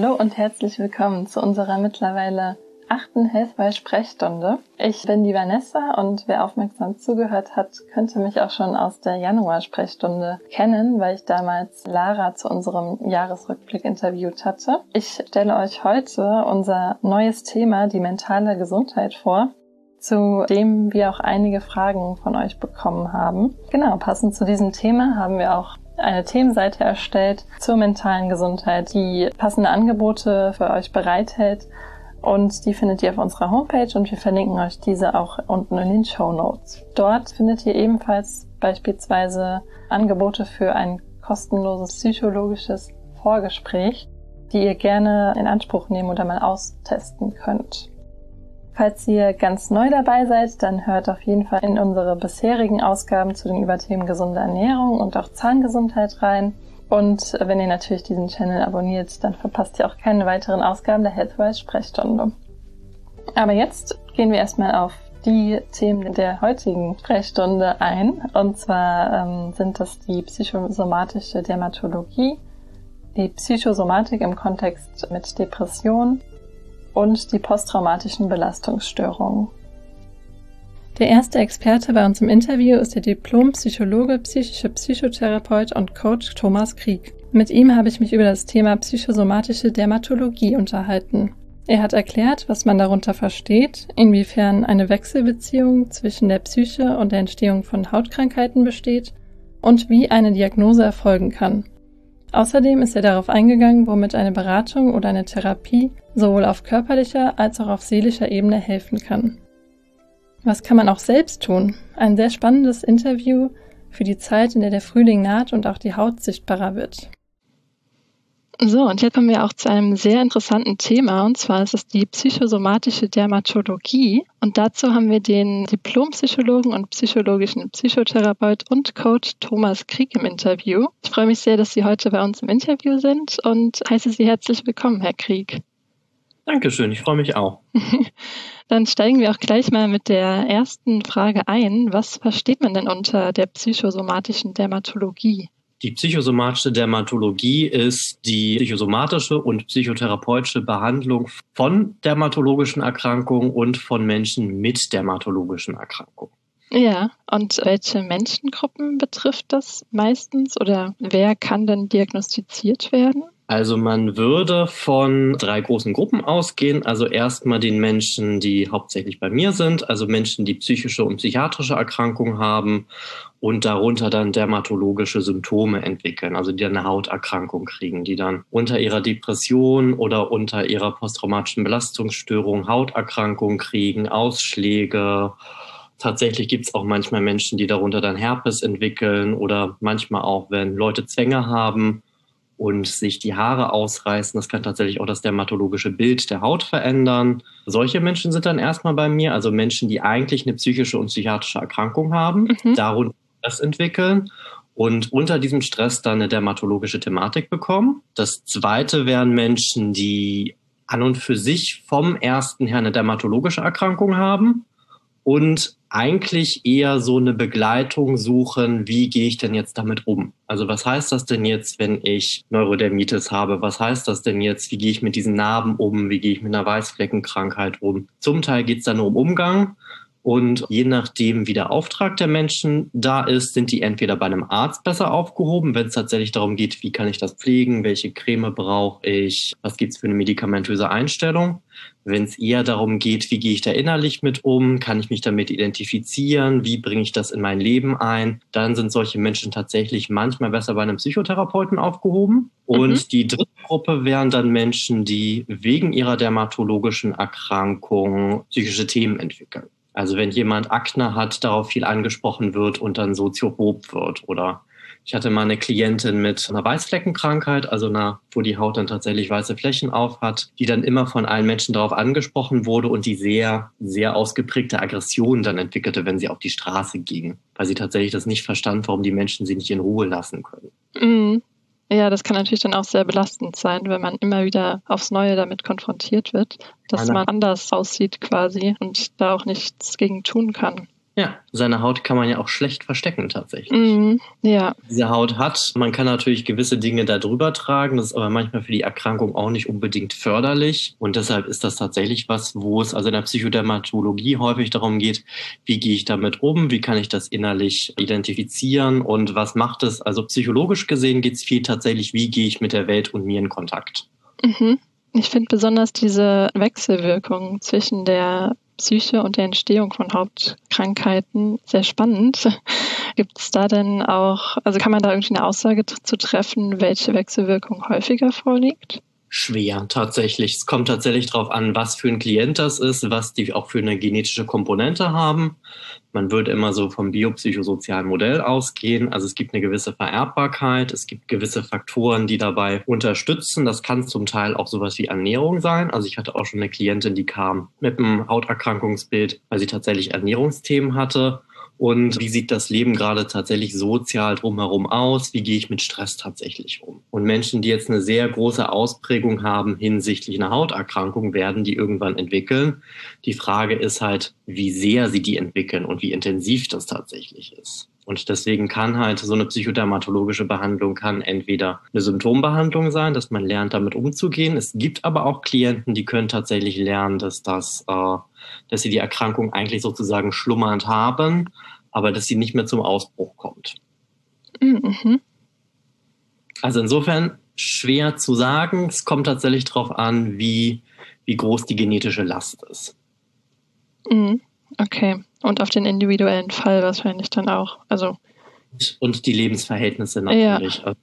Hallo und herzlich willkommen zu unserer mittlerweile achten Healthwise Sprechstunde. Ich bin die Vanessa und wer aufmerksam zugehört hat, könnte mich auch schon aus der Januar Sprechstunde kennen, weil ich damals Lara zu unserem Jahresrückblick interviewt hatte. Ich stelle euch heute unser neues Thema, die mentale Gesundheit vor zu dem wir auch einige Fragen von euch bekommen haben. Genau, passend zu diesem Thema haben wir auch eine Themenseite erstellt zur mentalen Gesundheit, die passende Angebote für euch bereithält und die findet ihr auf unserer Homepage und wir verlinken euch diese auch unten in den Show Notes. Dort findet ihr ebenfalls beispielsweise Angebote für ein kostenloses psychologisches Vorgespräch, die ihr gerne in Anspruch nehmen oder mal austesten könnt. Falls ihr ganz neu dabei seid, dann hört auf jeden Fall in unsere bisherigen Ausgaben zu den Überthemen gesunde Ernährung und auch Zahngesundheit rein. Und wenn ihr natürlich diesen Channel abonniert, dann verpasst ihr auch keine weiteren Ausgaben der Healthwise Sprechstunde. Aber jetzt gehen wir erstmal auf die Themen der heutigen Sprechstunde ein. Und zwar ähm, sind das die psychosomatische Dermatologie, die Psychosomatik im Kontext mit Depression und die posttraumatischen Belastungsstörungen. Der erste Experte bei uns im Interview ist der Diplom-Psychologe, psychische Psychotherapeut und Coach Thomas Krieg. Mit ihm habe ich mich über das Thema psychosomatische Dermatologie unterhalten. Er hat erklärt, was man darunter versteht, inwiefern eine Wechselbeziehung zwischen der Psyche und der Entstehung von Hautkrankheiten besteht und wie eine Diagnose erfolgen kann. Außerdem ist er darauf eingegangen, womit eine Beratung oder eine Therapie sowohl auf körperlicher als auch auf seelischer Ebene helfen kann. Was kann man auch selbst tun? Ein sehr spannendes Interview für die Zeit, in der der Frühling naht und auch die Haut sichtbarer wird. So, und jetzt kommen wir auch zu einem sehr interessanten Thema, und zwar ist es die psychosomatische Dermatologie. Und dazu haben wir den Diplompsychologen und psychologischen Psychotherapeut und Coach Thomas Krieg im Interview. Ich freue mich sehr, dass Sie heute bei uns im Interview sind und heiße Sie herzlich willkommen, Herr Krieg. Dankeschön, ich freue mich auch. Dann steigen wir auch gleich mal mit der ersten Frage ein. Was versteht man denn unter der psychosomatischen Dermatologie? Die psychosomatische Dermatologie ist die psychosomatische und psychotherapeutische Behandlung von dermatologischen Erkrankungen und von Menschen mit dermatologischen Erkrankungen. Ja, und welche Menschengruppen betrifft das meistens oder wer kann denn diagnostiziert werden? Also man würde von drei großen Gruppen ausgehen. Also erstmal den Menschen, die hauptsächlich bei mir sind, also Menschen, die psychische und psychiatrische Erkrankungen haben und darunter dann dermatologische Symptome entwickeln, also die eine Hauterkrankung kriegen, die dann unter ihrer Depression oder unter ihrer posttraumatischen Belastungsstörung Hauterkrankungen kriegen, Ausschläge. Tatsächlich gibt es auch manchmal Menschen, die darunter dann Herpes entwickeln oder manchmal auch, wenn Leute Zwänge haben, und sich die Haare ausreißen. Das kann tatsächlich auch das dermatologische Bild der Haut verändern. Solche Menschen sind dann erstmal bei mir, also Menschen, die eigentlich eine psychische und psychiatrische Erkrankung haben, mhm. darunter Stress entwickeln und unter diesem Stress dann eine dermatologische Thematik bekommen. Das zweite wären Menschen, die an und für sich vom ersten her eine dermatologische Erkrankung haben und eigentlich eher so eine Begleitung suchen, wie gehe ich denn jetzt damit um? Also was heißt das denn jetzt, wenn ich Neurodermitis habe? Was heißt das denn jetzt, wie gehe ich mit diesen Narben um? Wie gehe ich mit einer Weißfleckenkrankheit um? Zum Teil geht es dann nur um Umgang. Und je nachdem, wie der Auftrag der Menschen da ist, sind die entweder bei einem Arzt besser aufgehoben, wenn es tatsächlich darum geht, wie kann ich das pflegen, welche Creme brauche ich, was gibt es für eine medikamentöse Einstellung. Wenn es eher darum geht, wie gehe ich da innerlich mit um, kann ich mich damit identifizieren, wie bringe ich das in mein Leben ein, dann sind solche Menschen tatsächlich manchmal besser bei einem Psychotherapeuten aufgehoben. Und mhm. die dritte Gruppe wären dann Menschen, die wegen ihrer dermatologischen Erkrankung psychische Themen entwickeln. Also wenn jemand Akne hat, darauf viel angesprochen wird und dann soziophob wird oder ich hatte mal eine Klientin mit einer Weißfleckenkrankheit, also einer, wo die Haut dann tatsächlich weiße Flächen auf hat, die dann immer von allen Menschen darauf angesprochen wurde und die sehr, sehr ausgeprägte Aggression dann entwickelte, wenn sie auf die Straße ging, weil sie tatsächlich das nicht verstand, warum die Menschen sie nicht in Ruhe lassen können. Mhm. Ja, das kann natürlich dann auch sehr belastend sein, wenn man immer wieder aufs Neue damit konfrontiert wird, dass man anders aussieht quasi und da auch nichts gegen tun kann. Ja, seine Haut kann man ja auch schlecht verstecken tatsächlich. Mhm, ja. Diese Haut hat, man kann natürlich gewisse Dinge da drüber tragen, das ist aber manchmal für die Erkrankung auch nicht unbedingt förderlich. Und deshalb ist das tatsächlich was, wo es also in der Psychodermatologie häufig darum geht, wie gehe ich damit um, wie kann ich das innerlich identifizieren und was macht es. Also psychologisch gesehen geht es viel tatsächlich, wie gehe ich mit der Welt und mir in Kontakt. Mhm. Ich finde besonders diese Wechselwirkung zwischen der Psyche und der Entstehung von Hauptkrankheiten sehr spannend. Gibt es da denn auch, also kann man da irgendwie eine Aussage zu treffen, welche Wechselwirkung häufiger vorliegt? Schwer, tatsächlich. Es kommt tatsächlich darauf an, was für ein Klient das ist, was die auch für eine genetische Komponente haben. Man würde immer so vom biopsychosozialen Modell ausgehen. Also es gibt eine gewisse Vererbbarkeit, es gibt gewisse Faktoren, die dabei unterstützen. Das kann zum Teil auch sowas wie Ernährung sein. Also ich hatte auch schon eine Klientin, die kam mit einem Hauterkrankungsbild, weil sie tatsächlich Ernährungsthemen hatte und wie sieht das Leben gerade tatsächlich sozial drumherum aus? Wie gehe ich mit Stress tatsächlich um? Und Menschen, die jetzt eine sehr große Ausprägung haben hinsichtlich einer Hauterkrankung, werden die irgendwann entwickeln. Die Frage ist halt, wie sehr sie die entwickeln und wie intensiv das tatsächlich ist. Und deswegen kann halt so eine psychodermatologische Behandlung kann entweder eine Symptombehandlung sein, dass man lernt, damit umzugehen. Es gibt aber auch Klienten, die können tatsächlich lernen, dass das, äh, dass sie die Erkrankung eigentlich sozusagen schlummernd haben, aber dass sie nicht mehr zum Ausbruch kommt. Mhm. Also insofern schwer zu sagen. Es kommt tatsächlich darauf an, wie, wie groß die genetische Last ist. Mhm. Okay. Und auf den individuellen Fall wahrscheinlich dann auch. Also und die Lebensverhältnisse natürlich. Ja.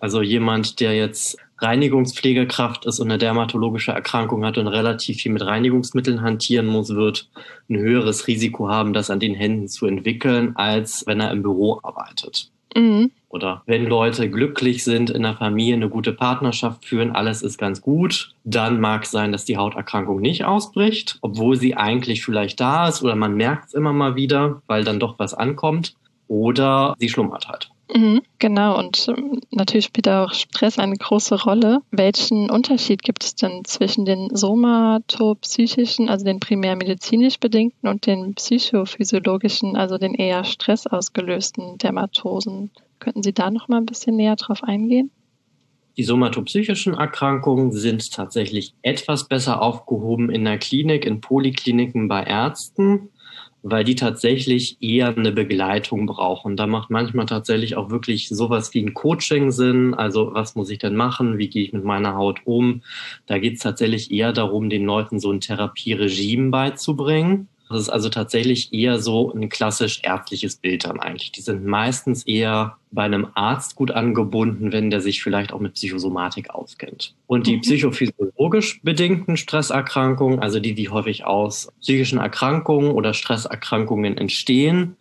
Also jemand, der jetzt Reinigungspflegekraft ist und eine dermatologische Erkrankung hat und relativ viel mit Reinigungsmitteln hantieren muss, wird ein höheres Risiko haben, das an den Händen zu entwickeln, als wenn er im Büro arbeitet. Mhm. Oder wenn Leute glücklich sind, in der Familie eine gute Partnerschaft führen, alles ist ganz gut, dann mag es sein, dass die Hauterkrankung nicht ausbricht, obwohl sie eigentlich vielleicht da ist oder man merkt es immer mal wieder, weil dann doch was ankommt. Oder sie schlummert halt. Mhm, genau, und ähm, natürlich spielt auch Stress eine große Rolle. Welchen Unterschied gibt es denn zwischen den somatopsychischen, also den primär medizinisch bedingten und den psychophysiologischen, also den eher stressausgelösten Dermatosen? Könnten Sie da noch mal ein bisschen näher drauf eingehen? Die somatopsychischen Erkrankungen sind tatsächlich etwas besser aufgehoben in der Klinik, in Polikliniken bei Ärzten weil die tatsächlich eher eine Begleitung brauchen. Da macht manchmal tatsächlich auch wirklich sowas wie ein Coaching Sinn. Also was muss ich denn machen? Wie gehe ich mit meiner Haut um? Da geht es tatsächlich eher darum, den Leuten so ein Therapieregime beizubringen. Das ist also tatsächlich eher so ein klassisch ärztliches Bild dann eigentlich. Die sind meistens eher bei einem Arzt gut angebunden, wenn der sich vielleicht auch mit Psychosomatik auskennt. Und die mhm. psychophysiologisch bedingten Stresserkrankungen, also die, die häufig aus psychischen Erkrankungen oder Stresserkrankungen entstehen,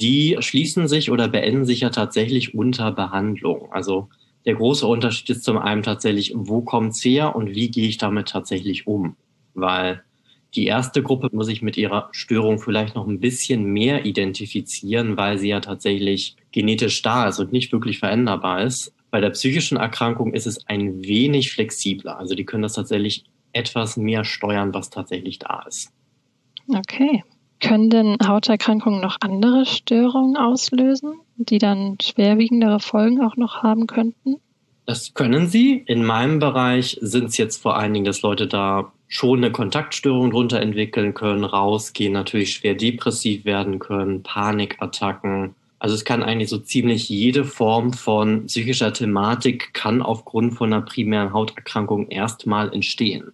die schließen sich oder beenden sich ja tatsächlich unter Behandlung. Also der große Unterschied ist zum einen tatsächlich, wo kommt's her und wie gehe ich damit tatsächlich um? Weil die erste Gruppe muss sich mit ihrer Störung vielleicht noch ein bisschen mehr identifizieren, weil sie ja tatsächlich genetisch da ist und nicht wirklich veränderbar ist. Bei der psychischen Erkrankung ist es ein wenig flexibler. Also die können das tatsächlich etwas mehr steuern, was tatsächlich da ist. Okay. Können denn Hauterkrankungen noch andere Störungen auslösen, die dann schwerwiegendere Folgen auch noch haben könnten? Das können sie. In meinem Bereich sind es jetzt vor allen Dingen, dass Leute da schon eine Kontaktstörung drunter entwickeln können, rausgehen, natürlich schwer depressiv werden können, Panikattacken. Also es kann eigentlich so ziemlich jede Form von psychischer Thematik kann aufgrund von einer primären Hauterkrankung erstmal entstehen.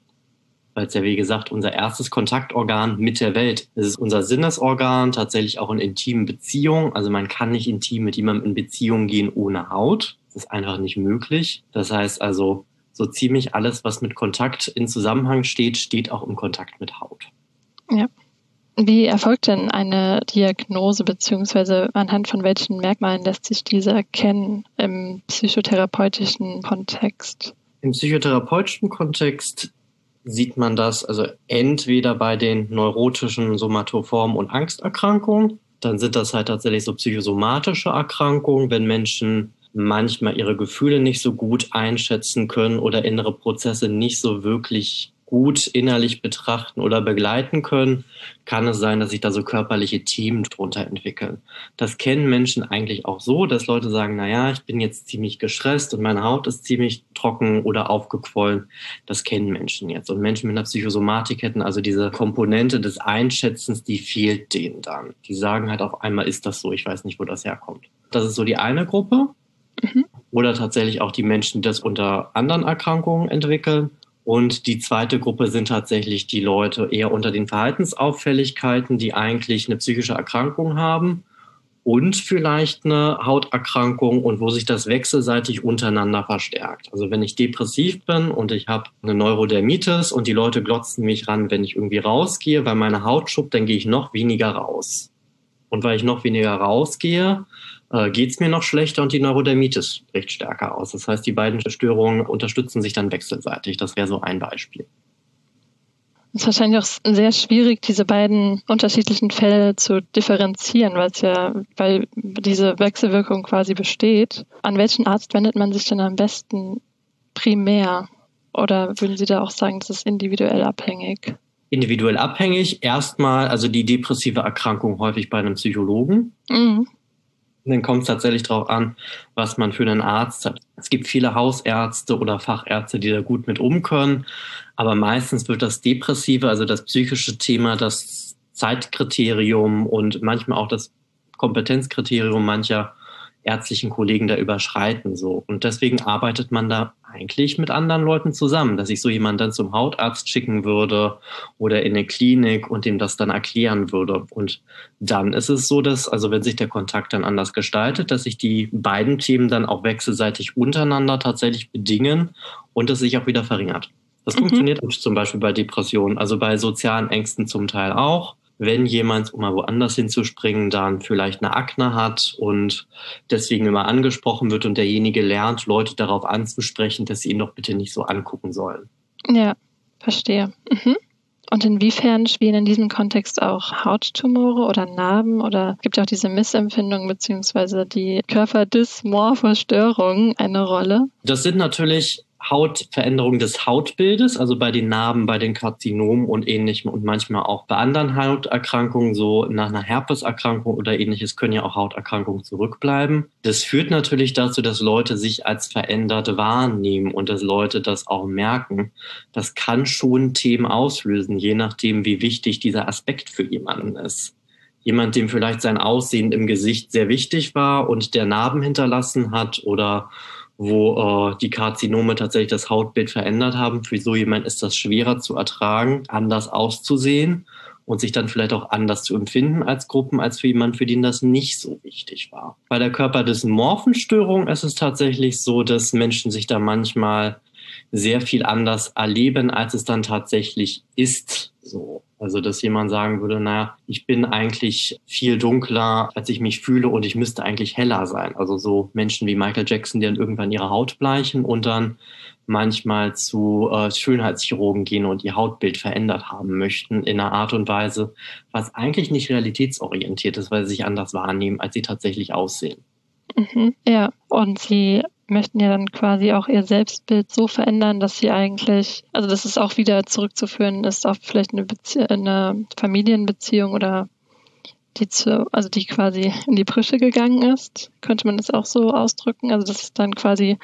Weil es ja, wie gesagt, unser erstes Kontaktorgan mit der Welt. Es ist unser Sinnesorgan, tatsächlich auch in intimen Beziehungen. Also man kann nicht intim mit jemandem in Beziehung gehen ohne Haut. Das ist einfach nicht möglich. Das heißt also, so ziemlich alles, was mit Kontakt in Zusammenhang steht, steht auch im Kontakt mit Haut. Ja. Wie erfolgt denn eine Diagnose beziehungsweise anhand von welchen Merkmalen lässt sich diese erkennen im psychotherapeutischen Kontext? Im psychotherapeutischen Kontext sieht man das also entweder bei den neurotischen Somatoformen und Angsterkrankungen, dann sind das halt tatsächlich so psychosomatische Erkrankungen, wenn Menschen manchmal ihre Gefühle nicht so gut einschätzen können oder innere Prozesse nicht so wirklich gut innerlich betrachten oder begleiten können, kann es sein, dass sich da so körperliche Themen drunter entwickeln. Das kennen Menschen eigentlich auch so, dass Leute sagen, na ja, ich bin jetzt ziemlich gestresst und meine Haut ist ziemlich trocken oder aufgequollen. Das kennen Menschen jetzt. Und Menschen mit einer Psychosomatik hätten also diese Komponente des Einschätzens, die fehlt denen dann. Die sagen halt auf einmal, ist das so? Ich weiß nicht, wo das herkommt. Das ist so die eine Gruppe. Mhm. Oder tatsächlich auch die Menschen, die das unter anderen Erkrankungen entwickeln. Und die zweite Gruppe sind tatsächlich die Leute eher unter den Verhaltensauffälligkeiten, die eigentlich eine psychische Erkrankung haben und vielleicht eine Hauterkrankung und wo sich das wechselseitig untereinander verstärkt. Also wenn ich depressiv bin und ich habe eine Neurodermitis und die Leute glotzen mich ran, wenn ich irgendwie rausgehe, weil meine Haut schuppt, dann gehe ich noch weniger raus. Und weil ich noch weniger rausgehe, äh, geht es mir noch schlechter und die Neurodermitis bricht stärker aus. Das heißt, die beiden Störungen unterstützen sich dann wechselseitig. Das wäre so ein Beispiel. Es ist wahrscheinlich auch sehr schwierig, diese beiden unterschiedlichen Fälle zu differenzieren, weil es ja, weil diese Wechselwirkung quasi besteht. An welchen Arzt wendet man sich denn am besten primär? Oder würden Sie da auch sagen, das ist individuell abhängig? Individuell abhängig. Erstmal, also die depressive Erkrankung häufig bei einem Psychologen. Mhm. Dann kommt es tatsächlich darauf an, was man für einen Arzt hat. Es gibt viele Hausärzte oder Fachärzte, die da gut mit um können. Aber meistens wird das Depressive, also das psychische Thema, das Zeitkriterium und manchmal auch das Kompetenzkriterium mancher ärztlichen Kollegen da überschreiten. So. Und deswegen arbeitet man da eigentlich mit anderen Leuten zusammen, dass ich so jemanden dann zum Hautarzt schicken würde oder in eine Klinik und ihm das dann erklären würde. Und dann ist es so, dass, also wenn sich der Kontakt dann anders gestaltet, dass sich die beiden Themen dann auch wechselseitig untereinander tatsächlich bedingen und es sich auch wieder verringert. Das mhm. funktioniert zum Beispiel bei Depressionen, also bei sozialen Ängsten zum Teil auch wenn jemand, um mal woanders hinzuspringen, dann vielleicht eine Akne hat und deswegen immer angesprochen wird und derjenige lernt, Leute darauf anzusprechen, dass sie ihn doch bitte nicht so angucken sollen. Ja, verstehe. Mhm. Und inwiefern spielen in diesem Kontext auch Hauttumore oder Narben oder gibt ja auch diese Missempfindung beziehungsweise die Körperdysmorphostörung eine Rolle? Das sind natürlich Hautveränderung des Hautbildes, also bei den Narben, bei den Karzinomen und ähnlichem und manchmal auch bei anderen Hauterkrankungen, so nach einer Herpeserkrankung oder ähnliches, können ja auch Hauterkrankungen zurückbleiben. Das führt natürlich dazu, dass Leute sich als verändert wahrnehmen und dass Leute das auch merken. Das kann schon Themen auslösen, je nachdem, wie wichtig dieser Aspekt für jemanden ist jemand, dem vielleicht sein Aussehen im Gesicht sehr wichtig war und der Narben hinterlassen hat oder wo äh, die Karzinome tatsächlich das Hautbild verändert haben. Für so jemand ist das schwerer zu ertragen, anders auszusehen und sich dann vielleicht auch anders zu empfinden als Gruppen, als für jemanden, für den das nicht so wichtig war. Bei der Körperdysmorphenstörung ist es tatsächlich so, dass Menschen sich da manchmal sehr viel anders erleben, als es dann tatsächlich ist. So. Also, dass jemand sagen würde, naja, ich bin eigentlich viel dunkler, als ich mich fühle und ich müsste eigentlich heller sein. Also so Menschen wie Michael Jackson, die dann irgendwann ihre Haut bleichen und dann manchmal zu äh, Schönheitschirurgen gehen und ihr Hautbild verändert haben möchten in einer Art und Weise, was eigentlich nicht realitätsorientiert ist, weil sie sich anders wahrnehmen, als sie tatsächlich aussehen. Mhm, ja, und sie möchten ja dann quasi auch ihr Selbstbild so verändern, dass sie eigentlich, also dass es auch wieder zurückzuführen ist auf vielleicht eine, Bezie eine Familienbeziehung oder die zu, also die quasi in die Brüche gegangen ist, könnte man das auch so ausdrücken. Also dass es dann quasi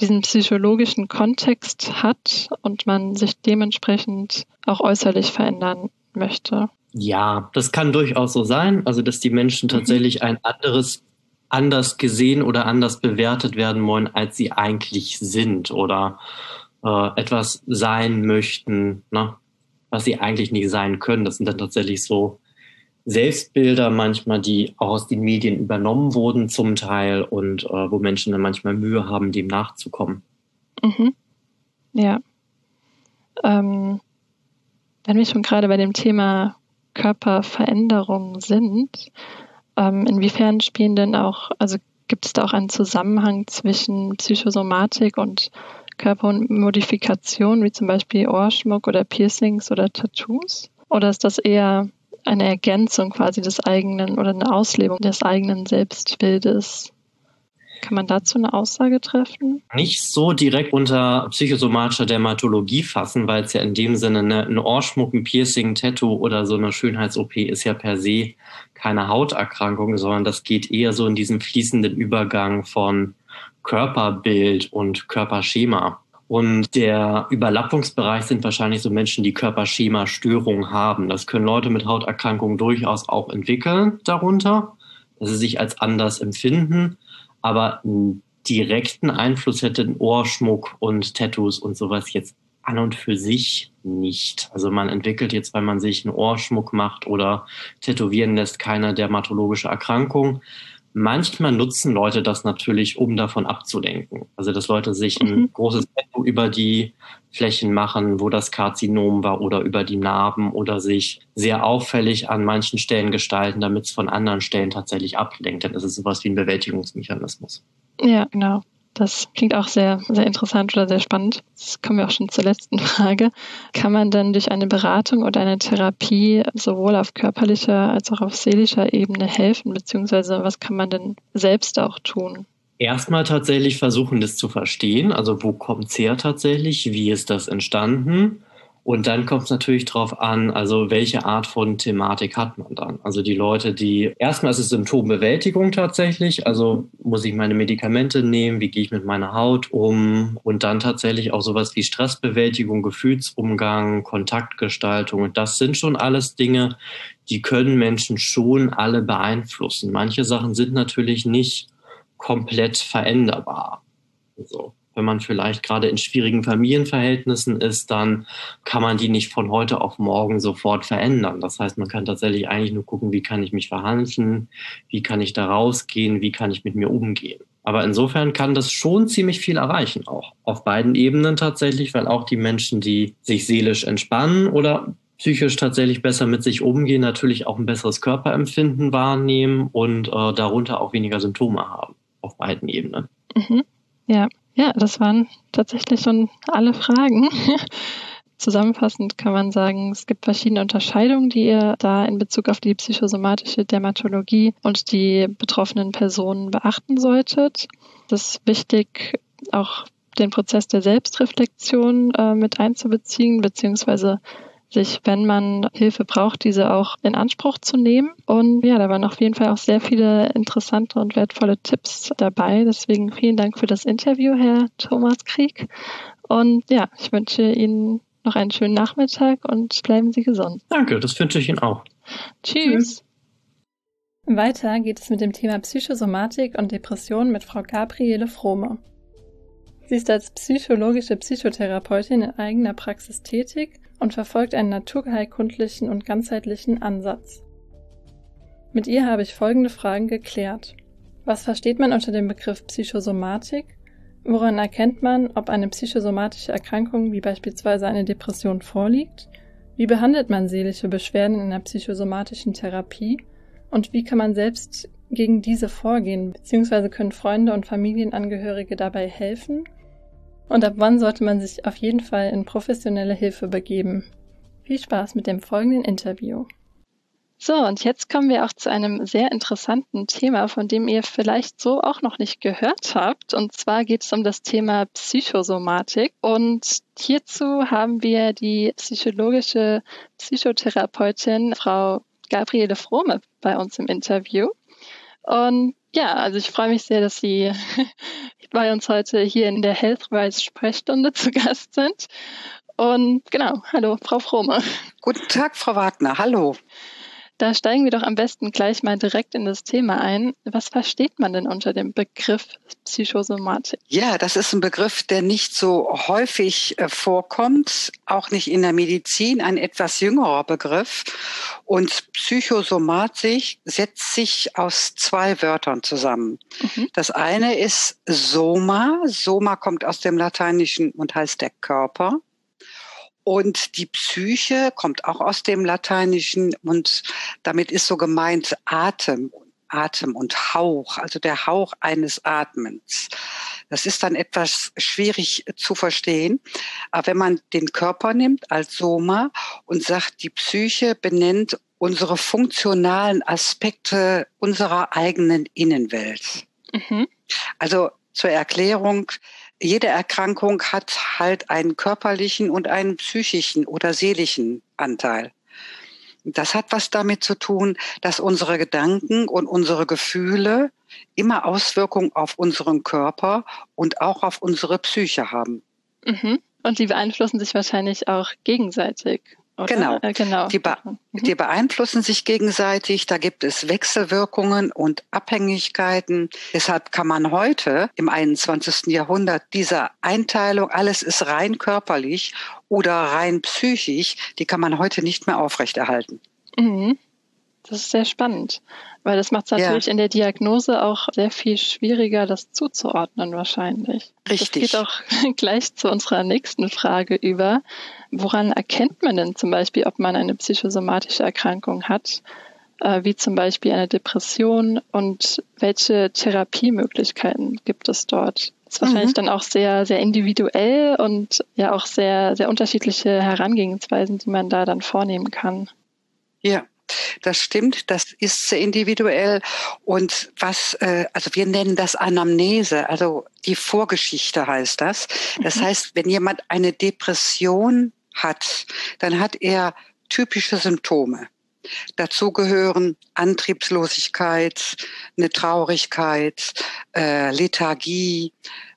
diesen psychologischen Kontext hat und man sich dementsprechend auch äußerlich verändern möchte. Ja, das kann durchaus so sein. Also, dass die Menschen mhm. tatsächlich ein anderes anders gesehen oder anders bewertet werden wollen, als sie eigentlich sind oder äh, etwas sein möchten, ne? was sie eigentlich nicht sein können. Das sind dann tatsächlich so Selbstbilder manchmal, die auch aus den Medien übernommen wurden zum Teil und äh, wo Menschen dann manchmal Mühe haben, dem nachzukommen. Mhm. Ja. Ähm, wenn wir schon gerade bei dem Thema Körperveränderung sind, ähm, inwiefern spielen denn auch, also gibt es da auch einen Zusammenhang zwischen Psychosomatik und Körpermodifikation, wie zum Beispiel Ohrschmuck oder Piercings oder Tattoos? Oder ist das eher eine Ergänzung quasi des eigenen oder eine Auslebung des eigenen Selbstbildes? Kann man dazu eine Aussage treffen? Nicht so direkt unter psychosomatischer Dermatologie fassen, weil es ja in dem Sinne eine, ein Ohrschmuck, ein Piercing, ein Tattoo oder so eine Schönheits-OP ist ja per se keine Hauterkrankung, sondern das geht eher so in diesem fließenden Übergang von Körperbild und Körperschema. Und der Überlappungsbereich sind wahrscheinlich so Menschen, die Körperschema-Störungen haben. Das können Leute mit Hauterkrankungen durchaus auch entwickeln darunter, dass sie sich als anders empfinden. Aber einen direkten Einfluss hätten Ohrschmuck und Tattoos und sowas jetzt an und für sich nicht. Also man entwickelt jetzt, weil man sich einen Ohrschmuck macht oder tätowieren lässt, keine dermatologische Erkrankung. Manchmal nutzen Leute das natürlich, um davon abzulenken. Also dass Leute sich ein mhm. großes Tattoo über die Flächen machen, wo das Karzinom war oder über die Narben oder sich sehr auffällig an manchen Stellen gestalten, damit es von anderen Stellen tatsächlich ablenkt. Dann ist es sowas wie ein Bewältigungsmechanismus. Ja, genau. Das klingt auch sehr, sehr interessant oder sehr spannend. Jetzt kommen wir auch schon zur letzten Frage. Kann man denn durch eine Beratung oder eine Therapie sowohl auf körperlicher als auch auf seelischer Ebene helfen? Beziehungsweise was kann man denn selbst auch tun? Erstmal tatsächlich versuchen, das zu verstehen. Also wo kommt es her tatsächlich? Wie ist das entstanden? Und dann kommt es natürlich darauf an, also welche Art von Thematik hat man dann. Also die Leute, die erstmal ist es Symptombewältigung tatsächlich, also muss ich meine Medikamente nehmen, wie gehe ich mit meiner Haut um und dann tatsächlich auch sowas wie Stressbewältigung, Gefühlsumgang, Kontaktgestaltung. Und das sind schon alles Dinge, die können Menschen schon alle beeinflussen. Manche Sachen sind natürlich nicht komplett veränderbar. So wenn man vielleicht gerade in schwierigen Familienverhältnissen ist, dann kann man die nicht von heute auf morgen sofort verändern. Das heißt, man kann tatsächlich eigentlich nur gucken, wie kann ich mich verhandeln, wie kann ich da rausgehen, wie kann ich mit mir umgehen. Aber insofern kann das schon ziemlich viel erreichen, auch auf beiden Ebenen tatsächlich, weil auch die Menschen, die sich seelisch entspannen oder psychisch tatsächlich besser mit sich umgehen, natürlich auch ein besseres Körperempfinden wahrnehmen und äh, darunter auch weniger Symptome haben, auf beiden Ebenen. Mhm. Ja, ja, das waren tatsächlich schon alle Fragen. Zusammenfassend kann man sagen, es gibt verschiedene Unterscheidungen, die ihr da in Bezug auf die psychosomatische Dermatologie und die betroffenen Personen beachten solltet. Es ist wichtig, auch den Prozess der Selbstreflexion äh, mit einzubeziehen, beziehungsweise sich, wenn man Hilfe braucht, diese auch in Anspruch zu nehmen. Und ja, da waren auf jeden Fall auch sehr viele interessante und wertvolle Tipps dabei. Deswegen vielen Dank für das Interview, Herr Thomas Krieg. Und ja, ich wünsche Ihnen noch einen schönen Nachmittag und bleiben Sie gesund. Danke, das wünsche ich Ihnen auch. Tschüss. Weiter geht es mit dem Thema Psychosomatik und Depression mit Frau Gabriele Frohme. Sie ist als psychologische Psychotherapeutin in eigener Praxis tätig und verfolgt einen naturheilkundlichen und ganzheitlichen Ansatz. Mit ihr habe ich folgende Fragen geklärt. Was versteht man unter dem Begriff Psychosomatik? Woran erkennt man, ob eine psychosomatische Erkrankung wie beispielsweise eine Depression vorliegt? Wie behandelt man seelische Beschwerden in einer psychosomatischen Therapie? Und wie kann man selbst gegen diese vorgehen, beziehungsweise können Freunde und Familienangehörige dabei helfen? Und ab wann sollte man sich auf jeden Fall in professionelle Hilfe begeben? Viel Spaß mit dem folgenden Interview. So, und jetzt kommen wir auch zu einem sehr interessanten Thema, von dem ihr vielleicht so auch noch nicht gehört habt. Und zwar geht es um das Thema Psychosomatik. Und hierzu haben wir die psychologische Psychotherapeutin Frau Gabriele Frohme bei uns im Interview. Und ja, also ich freue mich sehr, dass Sie bei uns heute hier in der Healthwise Sprechstunde zu Gast sind. Und genau, hallo, Frau Frohme. Guten Tag, Frau Wagner. Hallo. Da steigen wir doch am besten gleich mal direkt in das Thema ein. Was versteht man denn unter dem Begriff Psychosomatik? Ja, das ist ein Begriff, der nicht so häufig äh, vorkommt, auch nicht in der Medizin, ein etwas jüngerer Begriff. Und Psychosomatik setzt sich aus zwei Wörtern zusammen. Mhm. Das eine ist Soma. Soma kommt aus dem Lateinischen und heißt der Körper. Und die Psyche kommt auch aus dem Lateinischen und damit ist so gemeint Atem, Atem und Hauch, also der Hauch eines Atmens. Das ist dann etwas schwierig zu verstehen. Aber wenn man den Körper nimmt als Soma und sagt, die Psyche benennt unsere funktionalen Aspekte unserer eigenen Innenwelt. Mhm. Also zur Erklärung, jede Erkrankung hat halt einen körperlichen und einen psychischen oder seelischen Anteil. Das hat was damit zu tun, dass unsere Gedanken und unsere Gefühle immer Auswirkungen auf unseren Körper und auch auf unsere Psyche haben. Mhm. Und die beeinflussen sich wahrscheinlich auch gegenseitig. Oder? Genau. Äh, genau. Die, be mhm. die, beeinflussen sich gegenseitig. Da gibt es Wechselwirkungen und Abhängigkeiten. Deshalb kann man heute im 21. Jahrhundert diese Einteilung, alles ist rein körperlich oder rein psychisch, die kann man heute nicht mehr aufrechterhalten. Mhm. Das ist sehr spannend, weil das macht es natürlich ja. in der Diagnose auch sehr viel schwieriger, das zuzuordnen wahrscheinlich. Richtig. Das geht auch gleich zu unserer nächsten Frage über. Woran erkennt man denn zum Beispiel, ob man eine psychosomatische Erkrankung hat, äh, wie zum Beispiel eine Depression und welche Therapiemöglichkeiten gibt es dort? Das ist wahrscheinlich mhm. dann auch sehr, sehr individuell und ja auch sehr, sehr unterschiedliche Herangehensweisen, die man da dann vornehmen kann. Ja, das stimmt, das ist sehr individuell. Und was, äh, also wir nennen das Anamnese, also die Vorgeschichte heißt das. Das mhm. heißt, wenn jemand eine Depression hat, dann hat er typische Symptome. Dazu gehören Antriebslosigkeit, eine Traurigkeit, äh, Lethargie,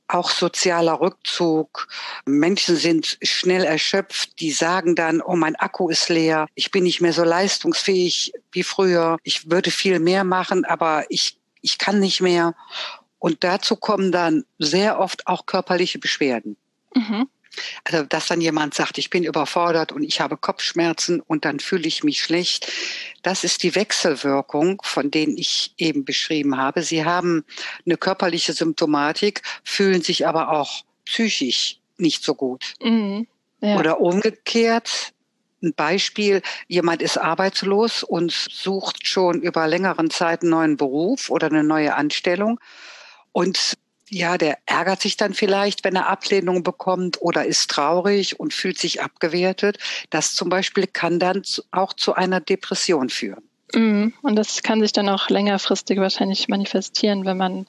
auch sozialer Rückzug. Menschen sind schnell erschöpft, die sagen dann, oh, mein Akku ist leer, ich bin nicht mehr so leistungsfähig wie früher, ich würde viel mehr machen, aber ich, ich kann nicht mehr. Und dazu kommen dann sehr oft auch körperliche Beschwerden. Mhm. Also, dass dann jemand sagt, ich bin überfordert und ich habe Kopfschmerzen und dann fühle ich mich schlecht. Das ist die Wechselwirkung, von denen ich eben beschrieben habe. Sie haben eine körperliche Symptomatik, fühlen sich aber auch psychisch nicht so gut. Mhm. Ja. Oder umgekehrt, ein Beispiel, jemand ist arbeitslos und sucht schon über längeren Zeit einen neuen Beruf oder eine neue Anstellung. Und ja, der ärgert sich dann vielleicht, wenn er Ablehnung bekommt oder ist traurig und fühlt sich abgewertet. Das zum Beispiel kann dann auch zu einer Depression führen. Mhm. Und das kann sich dann auch längerfristig wahrscheinlich manifestieren, wenn man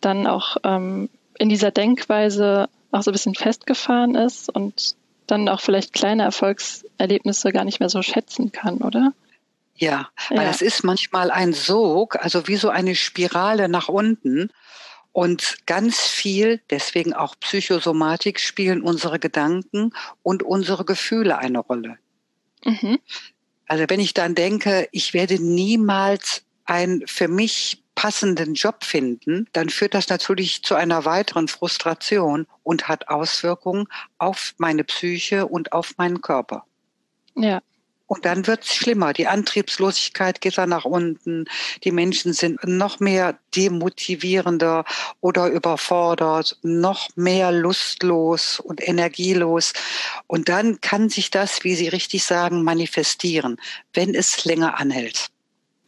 dann auch ähm, in dieser Denkweise auch so ein bisschen festgefahren ist und dann auch vielleicht kleine Erfolgserlebnisse gar nicht mehr so schätzen kann, oder? Ja, weil ja. das ist manchmal ein Sog, also wie so eine Spirale nach unten. Und ganz viel, deswegen auch Psychosomatik, spielen unsere Gedanken und unsere Gefühle eine Rolle. Mhm. Also wenn ich dann denke, ich werde niemals einen für mich passenden Job finden, dann führt das natürlich zu einer weiteren Frustration und hat Auswirkungen auf meine Psyche und auf meinen Körper. Ja. Und dann wird es schlimmer. Die Antriebslosigkeit geht dann nach unten. Die Menschen sind noch mehr demotivierender oder überfordert, noch mehr lustlos und energielos. Und dann kann sich das, wie Sie richtig sagen, manifestieren, wenn es länger anhält.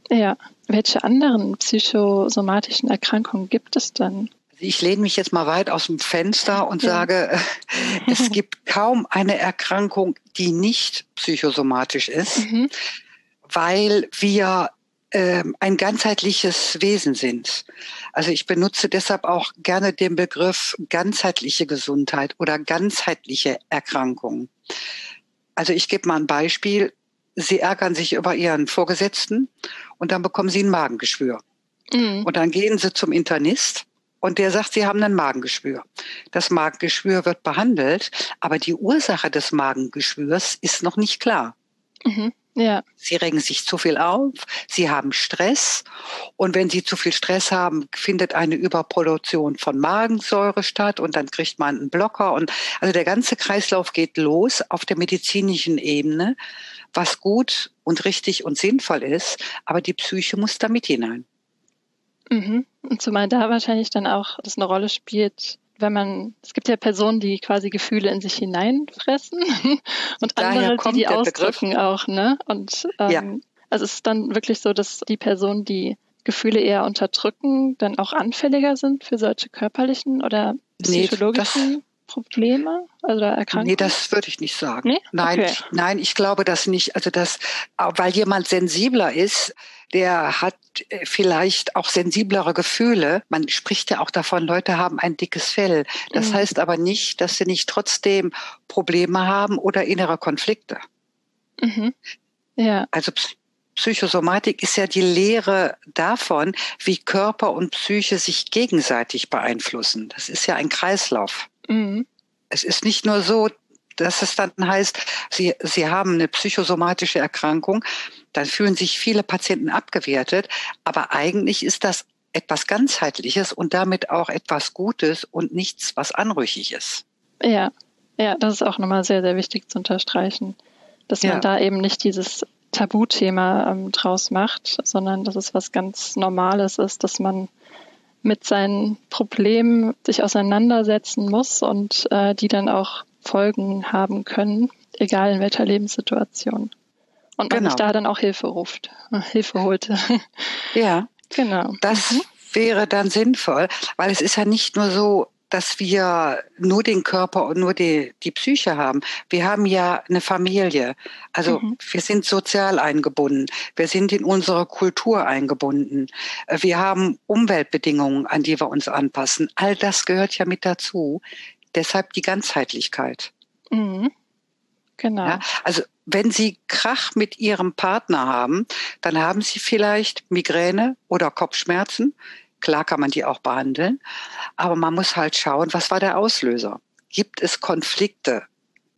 Ja. Welche anderen psychosomatischen Erkrankungen gibt es denn? Ich lehne mich jetzt mal weit aus dem Fenster und ja. sage, es gibt kaum eine Erkrankung, die nicht psychosomatisch ist, mhm. weil wir äh, ein ganzheitliches Wesen sind. Also ich benutze deshalb auch gerne den Begriff ganzheitliche Gesundheit oder ganzheitliche Erkrankung. Also ich gebe mal ein Beispiel. Sie ärgern sich über Ihren Vorgesetzten und dann bekommen Sie ein Magengeschwür. Mhm. Und dann gehen Sie zum Internist und der sagt, Sie haben ein Magengeschwür. Das Magengeschwür wird behandelt, aber die Ursache des Magengeschwürs ist noch nicht klar. Mhm. Ja. Sie regen sich zu viel auf, sie haben Stress und wenn sie zu viel Stress haben, findet eine Überproduktion von Magensäure statt und dann kriegt man einen Blocker und also der ganze Kreislauf geht los auf der medizinischen Ebene, was gut und richtig und sinnvoll ist, aber die Psyche muss da mit hinein. Mhm. Und zumal da wahrscheinlich dann auch das eine Rolle spielt, wenn man, es gibt ja Personen, die quasi Gefühle in sich hineinfressen und andere, die die ausdrücken Begriff. auch, ne? Und ähm, ja. also es ist dann wirklich so, dass die Personen, die Gefühle eher unterdrücken, dann auch anfälliger sind für solche körperlichen oder psychologischen nee, Probleme oder Erkrankungen? Nee, das würde ich nicht sagen. Nee? Nein, Okay. ich, nein, ich glaube das nicht. Also das, weil jemand sensibler ist, der hat äh, vielleicht auch sensiblere Gefühle. Man spricht ja auch davon, Leute haben ein dickes Fell. Das Mhm. heißt aber nicht, dass sie nicht trotzdem Probleme haben oder innere Konflikte. Mhm. Ja, Also Psy- Psychosomatik ist ja die Lehre davon, wie Körper und Psyche sich gegenseitig beeinflussen. Das ist ja ein Kreislauf. Mhm. Es ist nicht nur so, dass es dann heißt, Sie, Sie haben eine psychosomatische Erkrankung, dann fühlen sich viele Patienten abgewertet, aber eigentlich ist das etwas ganzheitliches und damit auch etwas Gutes und nichts, was anrüchig ist. ja, ja, das ist auch nochmal sehr, sehr wichtig zu unterstreichen, dass Ja. man da eben nicht dieses Tabuthema ähm, draus macht, sondern dass es was ganz Normales ist, dass man mit seinen Problemen sich auseinandersetzen muss und äh, die dann auch Folgen haben können, egal in welcher Lebenssituation. Und man Genau. sich da dann auch Hilfe ruft, äh, Hilfe holt. Ja, genau. das Mhm. wäre dann sinnvoll, weil es ist ja nicht nur so, dass wir nur den Körper und nur die, die Psyche haben. Wir haben ja eine Familie. Also Mhm. wir sind sozial eingebunden. Wir sind in unsere Kultur eingebunden. Äh, Wir haben Umweltbedingungen, an die wir uns anpassen. All das gehört ja mit dazu. Deshalb die Ganzheitlichkeit. Mhm. Genau. Ja? Also wenn Sie Krach mit Ihrem Partner haben, dann haben Sie vielleicht Migräne oder Kopfschmerzen. Klar kann man die auch behandeln, aber man muss halt schauen, was war der Auslöser? Gibt es Konflikte,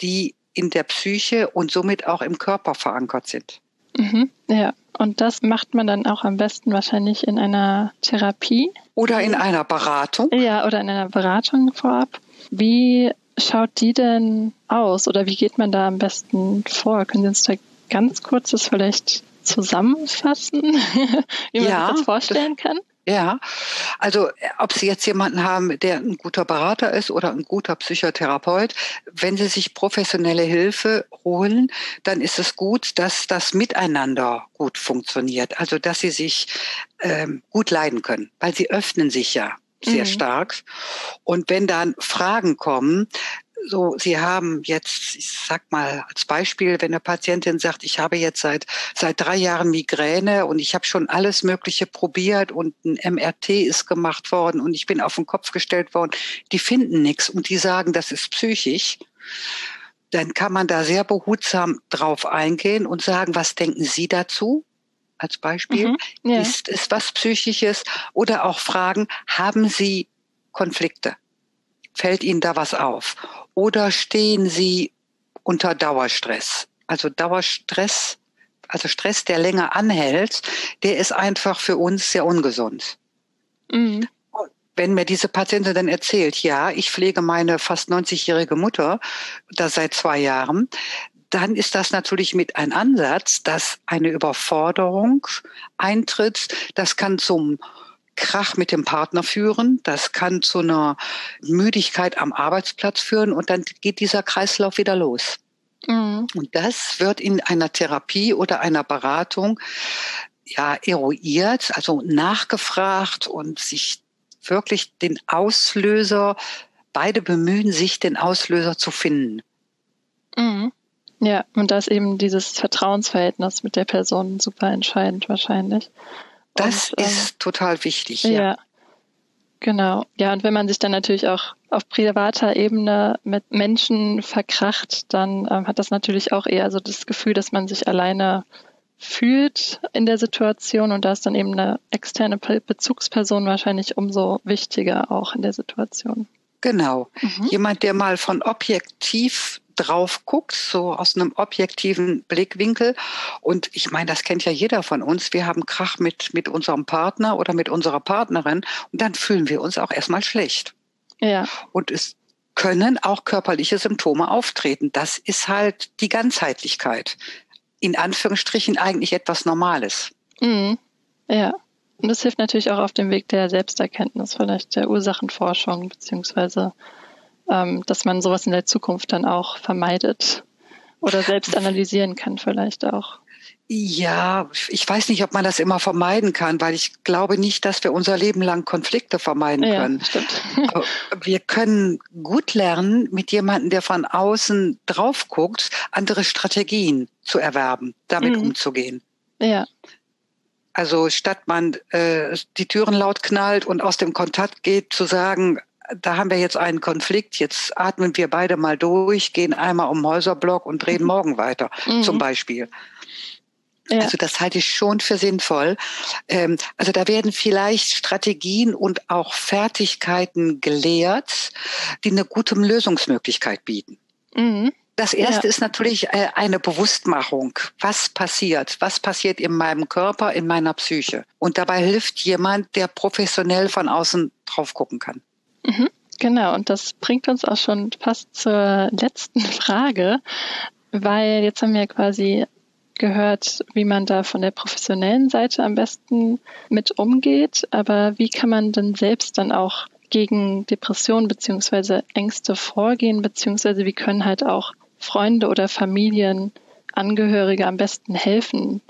die in der Psyche und somit auch im Körper verankert sind? Mhm, ja, und das macht man dann auch am besten wahrscheinlich in einer Therapie. Oder in einer Beratung? Ja, oder in einer Beratung vorab. Wie schaut die denn aus oder wie geht man da am besten vor? Können Sie uns da ganz kurz das vielleicht zusammenfassen, wie man Ja, sich das vorstellen kann? Ja, also äh, ob Sie jetzt jemanden haben, der ein guter Berater ist oder ein guter Psychotherapeut, wenn Sie sich professionelle Hilfe holen, dann ist es gut, dass das Miteinander gut funktioniert. Also dass Sie sich ähm, gut leiden können, weil Sie öffnen sich ja sehr Mhm. stark. Und wenn dann Fragen kommen, so, Sie haben jetzt, ich sag mal als Beispiel, wenn eine Patientin sagt, ich habe jetzt seit seit drei Jahren Migräne und ich habe schon alles Mögliche probiert und ein MRT ist gemacht worden und ich bin auf den Kopf gestellt worden, die finden nichts und die sagen, das ist psychisch. Dann kann man da sehr behutsam drauf eingehen und sagen, was denken Sie dazu? Als Beispiel. Mhm, ja. Ist es was Psychisches? Oder auch fragen, haben Sie Konflikte? Fällt Ihnen da was auf? Oder stehen Sie unter Dauerstress? Also Dauerstress, also Stress, der länger anhält, der ist einfach für uns sehr ungesund. Mhm. Wenn mir diese Patientin dann erzählt, ja, ich pflege meine fast 90-jährige Mutter da seit zwei Jahren, dann ist das natürlich mit ein Ansatz, dass eine Überforderung eintritt. Das kann zum Krach mit dem Partner führen, das kann zu einer Müdigkeit am Arbeitsplatz führen und dann geht dieser Kreislauf wieder los. Mhm. Und das wird in einer Therapie oder einer Beratung ja eruiert, also nachgefragt und sich wirklich den Auslöser, beide bemühen sich, den Auslöser zu finden. Mhm. Ja, und da ist eben dieses Vertrauensverhältnis mit der Person super entscheidend wahrscheinlich. Das Und, ähm, ist total wichtig. Ja. Ja. genau. Ja, und wenn man sich dann natürlich auch auf privater Ebene mit Menschen verkracht, dann ähm, hat das natürlich auch eher so das Gefühl, dass man sich alleine fühlt in der Situation und da ist dann eben eine externe Pe- Bezugsperson wahrscheinlich umso wichtiger auch in der Situation. Genau. Mhm. Jemand, der mal von objektiv drauf guckt, so aus einem objektiven Blickwinkel. Und ich meine, das kennt ja jeder von uns. Wir haben Krach mit, mit unserem Partner oder mit unserer Partnerin und dann fühlen wir uns auch erstmal schlecht. Ja, Und es können auch körperliche Symptome auftreten. Das ist halt die Ganzheitlichkeit. In Anführungsstrichen eigentlich etwas Normales. mhm. ja. Und das hilft natürlich auch auf dem Weg der Selbsterkenntnis, vielleicht der Ursachenforschung, beziehungsweise ähm, dass man sowas in der Zukunft dann auch vermeidet oder selbst analysieren kann vielleicht auch. Ja, ich weiß nicht, ob man das immer vermeiden kann, weil ich glaube nicht, dass wir unser Leben lang Konflikte vermeiden ja, können. Stimmt. wir können gut lernen, mit jemandem, der von außen drauf guckt, andere Strategien zu erwerben, damit mhm. umzugehen. Ja. Also statt man äh, die Türen laut knallt und aus dem Kontakt geht, zu sagen, da haben wir jetzt einen Konflikt, jetzt atmen wir beide mal durch, gehen einmal um Häuserblock und reden mhm. morgen weiter, mhm. zum Beispiel. Ja. Also das halte ich schon für sinnvoll. Ähm, also da werden vielleicht Strategien und auch Fertigkeiten gelehrt, die eine gute Lösungsmöglichkeit bieten. Mhm. Das erste ja. ist natürlich äh, eine Bewusstmachung. Was passiert? Was passiert in meinem Körper, in meiner Psyche? Und dabei hilft jemand, der professionell von außen drauf gucken kann. Mhm. Genau, und das bringt uns auch schon fast zur letzten Frage, weil jetzt haben wir quasi gehört, wie man da von der professionellen Seite am besten mit umgeht. Aber wie kann man denn selbst dann auch gegen Depressionen beziehungsweise Ängste vorgehen, beziehungsweise wie können halt auch Freunde oder Familienangehörige am besten helfen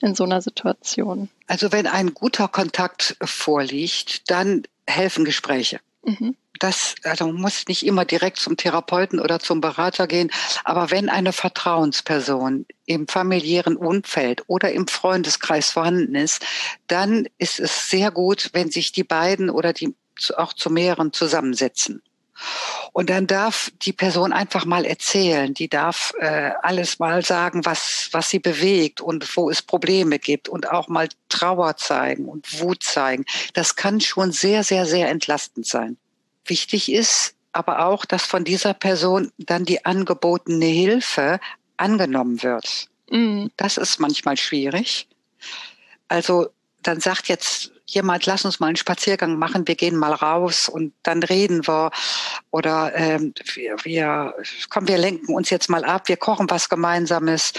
in so einer Situation? Also wenn ein guter Kontakt vorliegt, dann helfen Gespräche. Mhm das, also man muss nicht immer direkt zum Therapeuten oder zum Berater gehen, aber wenn eine Vertrauensperson im familiären Umfeld oder im Freundeskreis vorhanden ist, dann ist es sehr gut, wenn sich die beiden oder die auch zu mehreren zusammensetzen. Und dann darf die Person einfach mal erzählen, die darf äh, alles mal sagen, was, was sie bewegt und wo es Probleme gibt und auch mal Trauer zeigen und Wut zeigen. Das kann schon sehr, sehr, sehr entlastend sein. Wichtig ist aber auch, dass von dieser Person dann die angebotene Hilfe angenommen wird. Mhm. Das ist manchmal schwierig. Also dann sagt jetzt jemand, lass uns mal einen Spaziergang machen, wir gehen mal raus und dann reden wir oder ähm, wir, wir, komm, wir lenken uns jetzt mal ab, wir kochen was Gemeinsames.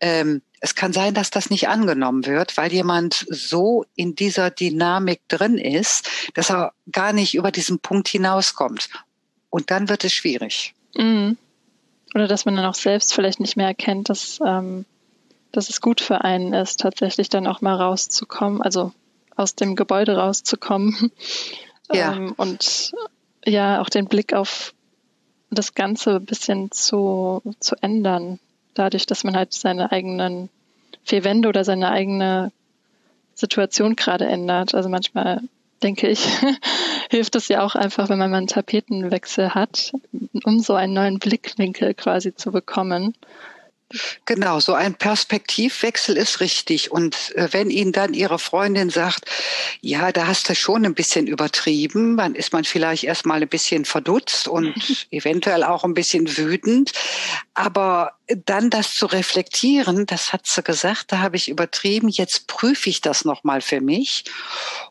Ähm, es kann sein, dass das nicht angenommen wird, weil jemand so in dieser Dynamik drin ist, dass er gar nicht über diesen Punkt hinauskommt. Und dann wird es schwierig. Mhm. Oder dass man dann auch selbst vielleicht nicht mehr erkennt, dass, ähm, dass es gut für einen ist, tatsächlich dann auch mal rauszukommen, also aus dem Gebäude rauszukommen. Ja. Ähm, und ja, auch den Blick auf das Ganze ein bisschen zu, zu ändern dadurch, dass man halt seine eigenen vier Wände oder seine eigene Situation gerade ändert. Also manchmal denke ich, hilft es ja auch einfach, wenn man mal einen Tapetenwechsel hat, um so einen neuen Blickwinkel quasi zu bekommen. Genau, so ein Perspektivwechsel ist richtig. Und äh, wenn Ihnen dann Ihre Freundin sagt, ja, da hast du schon ein bisschen übertrieben, dann ist man vielleicht erstmal ein bisschen verdutzt und eventuell auch ein bisschen wütend. Aber dann das zu reflektieren, das hat sie gesagt, da habe ich übertrieben, jetzt prüfe ich das nochmal für mich.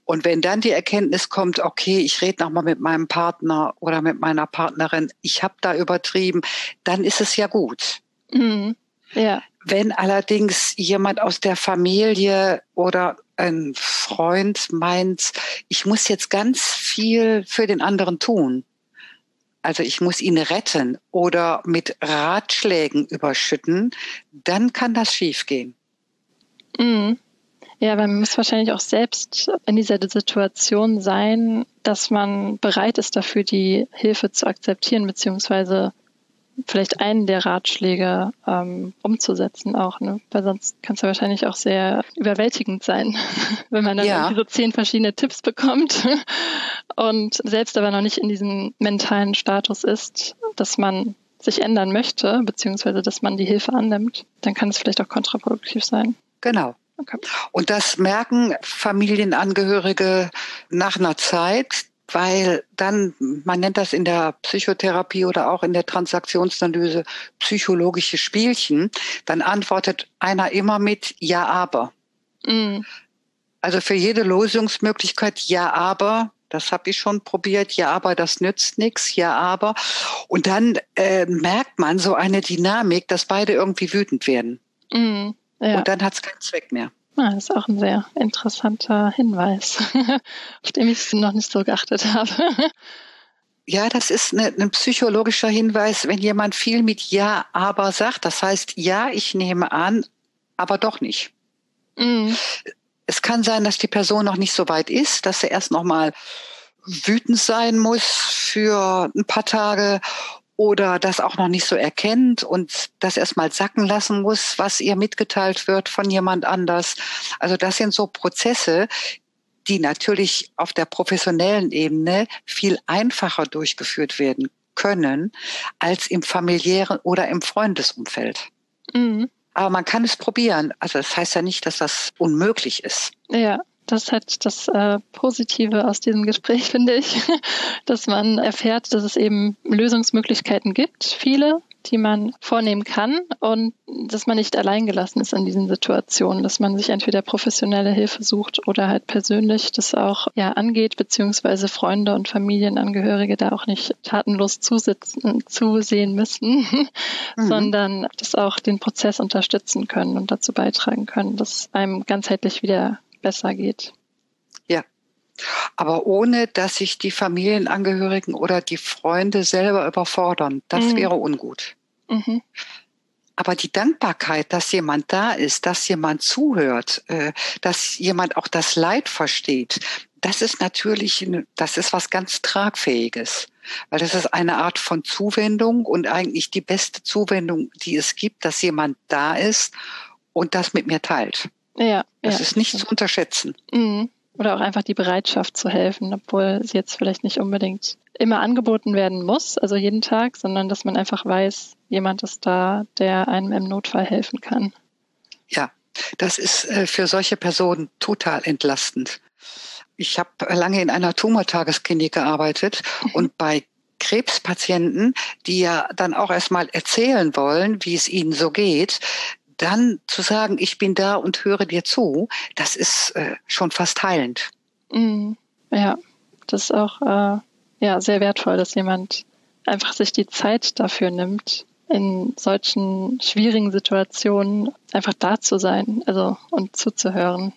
Und wenn dann die Erkenntnis kommt, okay, ich rede nochmal mit meinem Partner oder mit meiner Partnerin, ich habe da übertrieben, dann ist es ja gut. Mhm. Ja. Wenn allerdings jemand aus der Familie oder ein Freund meint, ich muss jetzt ganz viel für den anderen tun. Also ich muss ihn retten oder mit Ratschlägen überschütten, dann kann das schiefgehen. Mhm. Ja, man muss wahrscheinlich auch selbst in dieser Situation sein, dass man bereit ist dafür, die Hilfe zu akzeptieren, beziehungsweise vielleicht einen der Ratschläge ähm, umzusetzen auch, ne? Weil sonst kann es ja wahrscheinlich auch sehr überwältigend sein, wenn man dann ja. so zehn verschiedene Tipps bekommt und selbst aber noch nicht in diesem mentalen Status ist, dass man sich ändern möchte, beziehungsweise dass man die Hilfe annimmt, dann kann es vielleicht auch kontraproduktiv sein. Genau. Okay. Und das merken Familienangehörige nach einer Zeit, weil dann, man nennt das in der Psychotherapie oder auch in der Transaktionsanalyse psychologische Spielchen, dann antwortet einer immer mit Ja, aber. Mhm. Also für jede Lösungsmöglichkeit Ja, aber. Das habe ich schon probiert. Ja, aber das nützt nichts. Ja, aber. Und dann äh, merkt man so eine Dynamik, dass beide irgendwie wütend werden. Mhm. Ja. Und dann hat es keinen Zweck mehr. Ah, das ist auch ein sehr interessanter Hinweis, auf den ich noch nicht so geachtet habe. Ja, das ist eine, ein psychologischer Hinweis, wenn jemand viel mit Ja, aber sagt. Das heißt, ja, ich nehme an, aber doch nicht. Mhm. Es kann sein, dass die Person noch nicht so weit ist, dass sie erst noch mal wütend sein muss für ein paar Tage oder das auch noch nicht so erkennt und das erstmal sacken lassen muss, was ihr mitgeteilt wird von jemand anders. Also das sind so Prozesse, die natürlich auf der professionellen Ebene viel einfacher durchgeführt werden können als im familiären oder im Freundesumfeld. Mhm. Aber man kann es probieren. Also das heißt ja nicht, dass das unmöglich ist. Ja. Das hat das äh, Positive aus diesem Gespräch, finde ich, dass man erfährt, dass es eben Lösungsmöglichkeiten gibt, viele, die man vornehmen kann und dass man nicht alleingelassen ist in diesen Situationen, dass man sich entweder professionelle Hilfe sucht oder halt persönlich das auch ja angeht, beziehungsweise Freunde und Familienangehörige da auch nicht tatenlos zusitzen, zusehen müssen, mhm. sondern das auch den Prozess unterstützen können und dazu beitragen können, dass einem ganzheitlich wieder besser geht. Ja. Aber ohne, dass sich die Familienangehörigen oder die Freunde selber überfordern. Das mhm. wäre ungut. Mhm. Aber die Dankbarkeit, dass jemand da ist, dass jemand zuhört, äh, dass jemand auch das Leid versteht, das ist natürlich, das ist was ganz Tragfähiges. Weil das ist eine Art von Zuwendung und eigentlich die beste Zuwendung, die es gibt, dass jemand da ist und das mit mir teilt. Ja. Das ja. ist nicht zu unterschätzen. Mhm. Oder auch einfach die Bereitschaft zu helfen, obwohl sie jetzt vielleicht nicht unbedingt immer angeboten werden muss, also jeden Tag, sondern dass man einfach weiß, jemand ist da, der einem im Notfall helfen kann. Ja, das ist äh, für solche Personen total entlastend. Ich habe lange in einer Tumortagesklinik gearbeitet mhm. und bei Krebspatienten, die ja dann auch erstmal erzählen wollen, wie es ihnen so geht, dann zu sagen, ich bin da und höre dir zu, das ist äh, schon fast heilend. Mm, ja, das ist auch äh, ja, sehr wertvoll, dass jemand einfach sich die Zeit dafür nimmt, in solchen schwierigen Situationen einfach da zu sein, also und zuzuhören.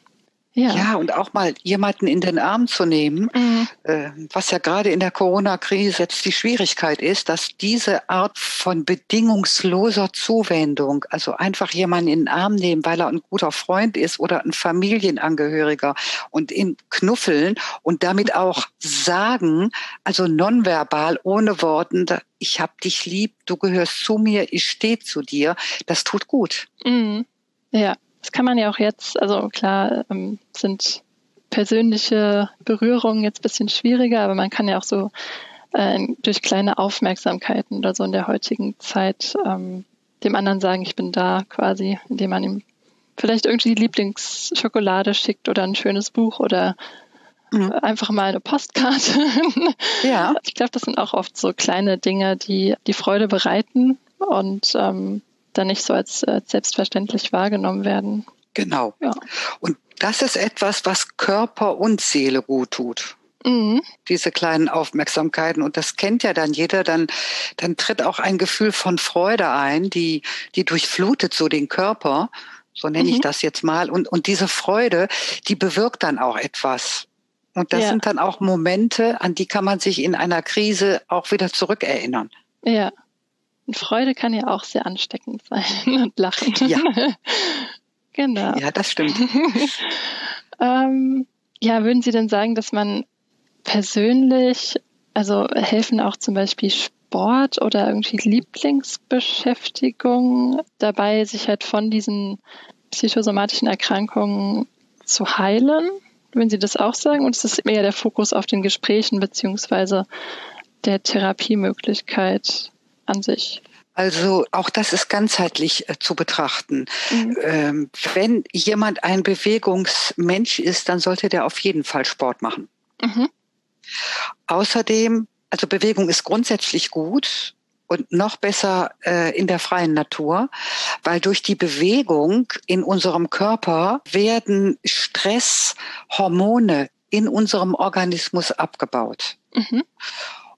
Ja. ja, und auch mal jemanden in den Arm zu nehmen, mhm. äh, was ja gerade in der Corona-Krise jetzt die Schwierigkeit ist, dass diese Art von bedingungsloser Zuwendung, also einfach jemanden in den Arm nehmen, weil er ein guter Freund ist oder ein Familienangehöriger und ihn knuffeln und damit auch sagen, also nonverbal, ohne Worten, ich hab dich lieb, du gehörst zu mir, ich stehe zu dir, das tut gut. Mhm. Ja, das kann man ja auch jetzt, also klar ähm, sind persönliche Berührungen jetzt bisschen schwieriger, aber man kann ja auch so äh, durch kleine Aufmerksamkeiten oder so in der heutigen Zeit ähm, dem anderen sagen, ich bin da quasi, indem man ihm vielleicht irgendwie die Lieblingsschokolade schickt oder ein schönes Buch oder mhm. einfach mal eine Postkarte. ja. Ich glaube, das sind auch oft so kleine Dinge, die die Freude bereiten und ähm, dann nicht so als, als selbstverständlich wahrgenommen werden. Genau. Ja. Und das ist etwas, was Körper und Seele gut tut. Mhm. Diese kleinen Aufmerksamkeiten. Und das kennt ja dann jeder. Dann, dann tritt auch ein Gefühl von Freude ein, die, die durchflutet so den Körper. So nenne mhm. ich das jetzt mal. Und, und diese Freude, die bewirkt dann auch etwas. Und das ja. sind dann auch Momente, an die kann man sich in einer Krise auch wieder zurückerinnern. Ja. Und Freude kann ja auch sehr ansteckend sein und Lachen. Ja. genau. Ja, das stimmt. ähm, ja, würden Sie denn sagen, dass man persönlich, also helfen auch zum Beispiel Sport oder irgendwie Lieblingsbeschäftigung dabei, sich halt von diesen psychosomatischen Erkrankungen zu heilen? Würden Sie das auch sagen? Und ist das eher der Fokus auf den Gesprächen beziehungsweise der Therapiemöglichkeit? An sich? Also auch das ist ganzheitlich äh, zu betrachten. Mhm. Ähm, wenn jemand ein Bewegungsmensch ist, dann sollte der auf jeden Fall Sport machen. Mhm. Außerdem, also Bewegung ist grundsätzlich gut und noch besser äh, in der freien Natur, weil durch die Bewegung in unserem Körper werden Stresshormone in unserem Organismus abgebaut. Mhm.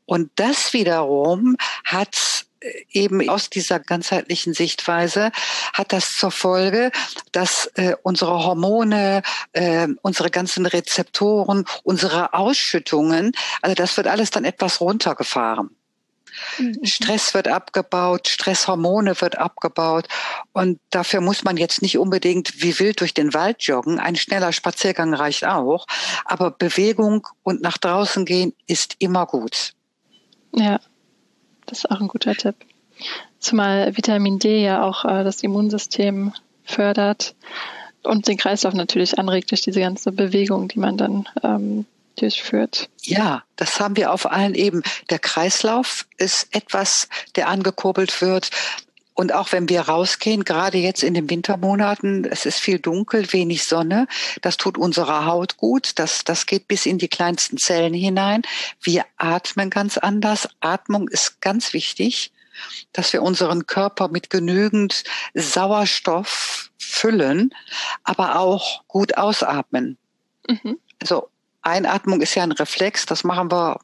Und das wiederum hat äh, eben aus dieser ganzheitlichen Sichtweise hat das zur Folge, dass äh, unsere Hormone, äh, unsere ganzen Rezeptoren, unsere Ausschüttungen, also das wird alles dann etwas runtergefahren. Mhm. Stress wird abgebaut, Stresshormone wird abgebaut. Und dafür muss man jetzt nicht unbedingt wie wild durch den Wald joggen. Ein schneller Spaziergang reicht auch. Aber Bewegung und nach draußen gehen ist immer gut. Ja, das ist auch ein guter Tipp. Zumal Vitamin D ja auch äh, das Immunsystem fördert und den Kreislauf natürlich anregt durch diese ganze Bewegung, die man dann ähm, durchführt. Ja, das haben wir auf allen Ebenen. Der Kreislauf ist etwas, der angekurbelt wird. Und auch wenn wir rausgehen, gerade jetzt in den Wintermonaten, es ist viel dunkel, wenig Sonne, das tut unserer Haut gut, das, das geht bis in die kleinsten Zellen hinein. Wir atmen ganz anders. Atmung ist ganz wichtig, dass wir unseren Körper mit genügend Sauerstoff füllen, aber auch gut ausatmen. Mhm. Also Einatmung ist ja ein Reflex, das machen wir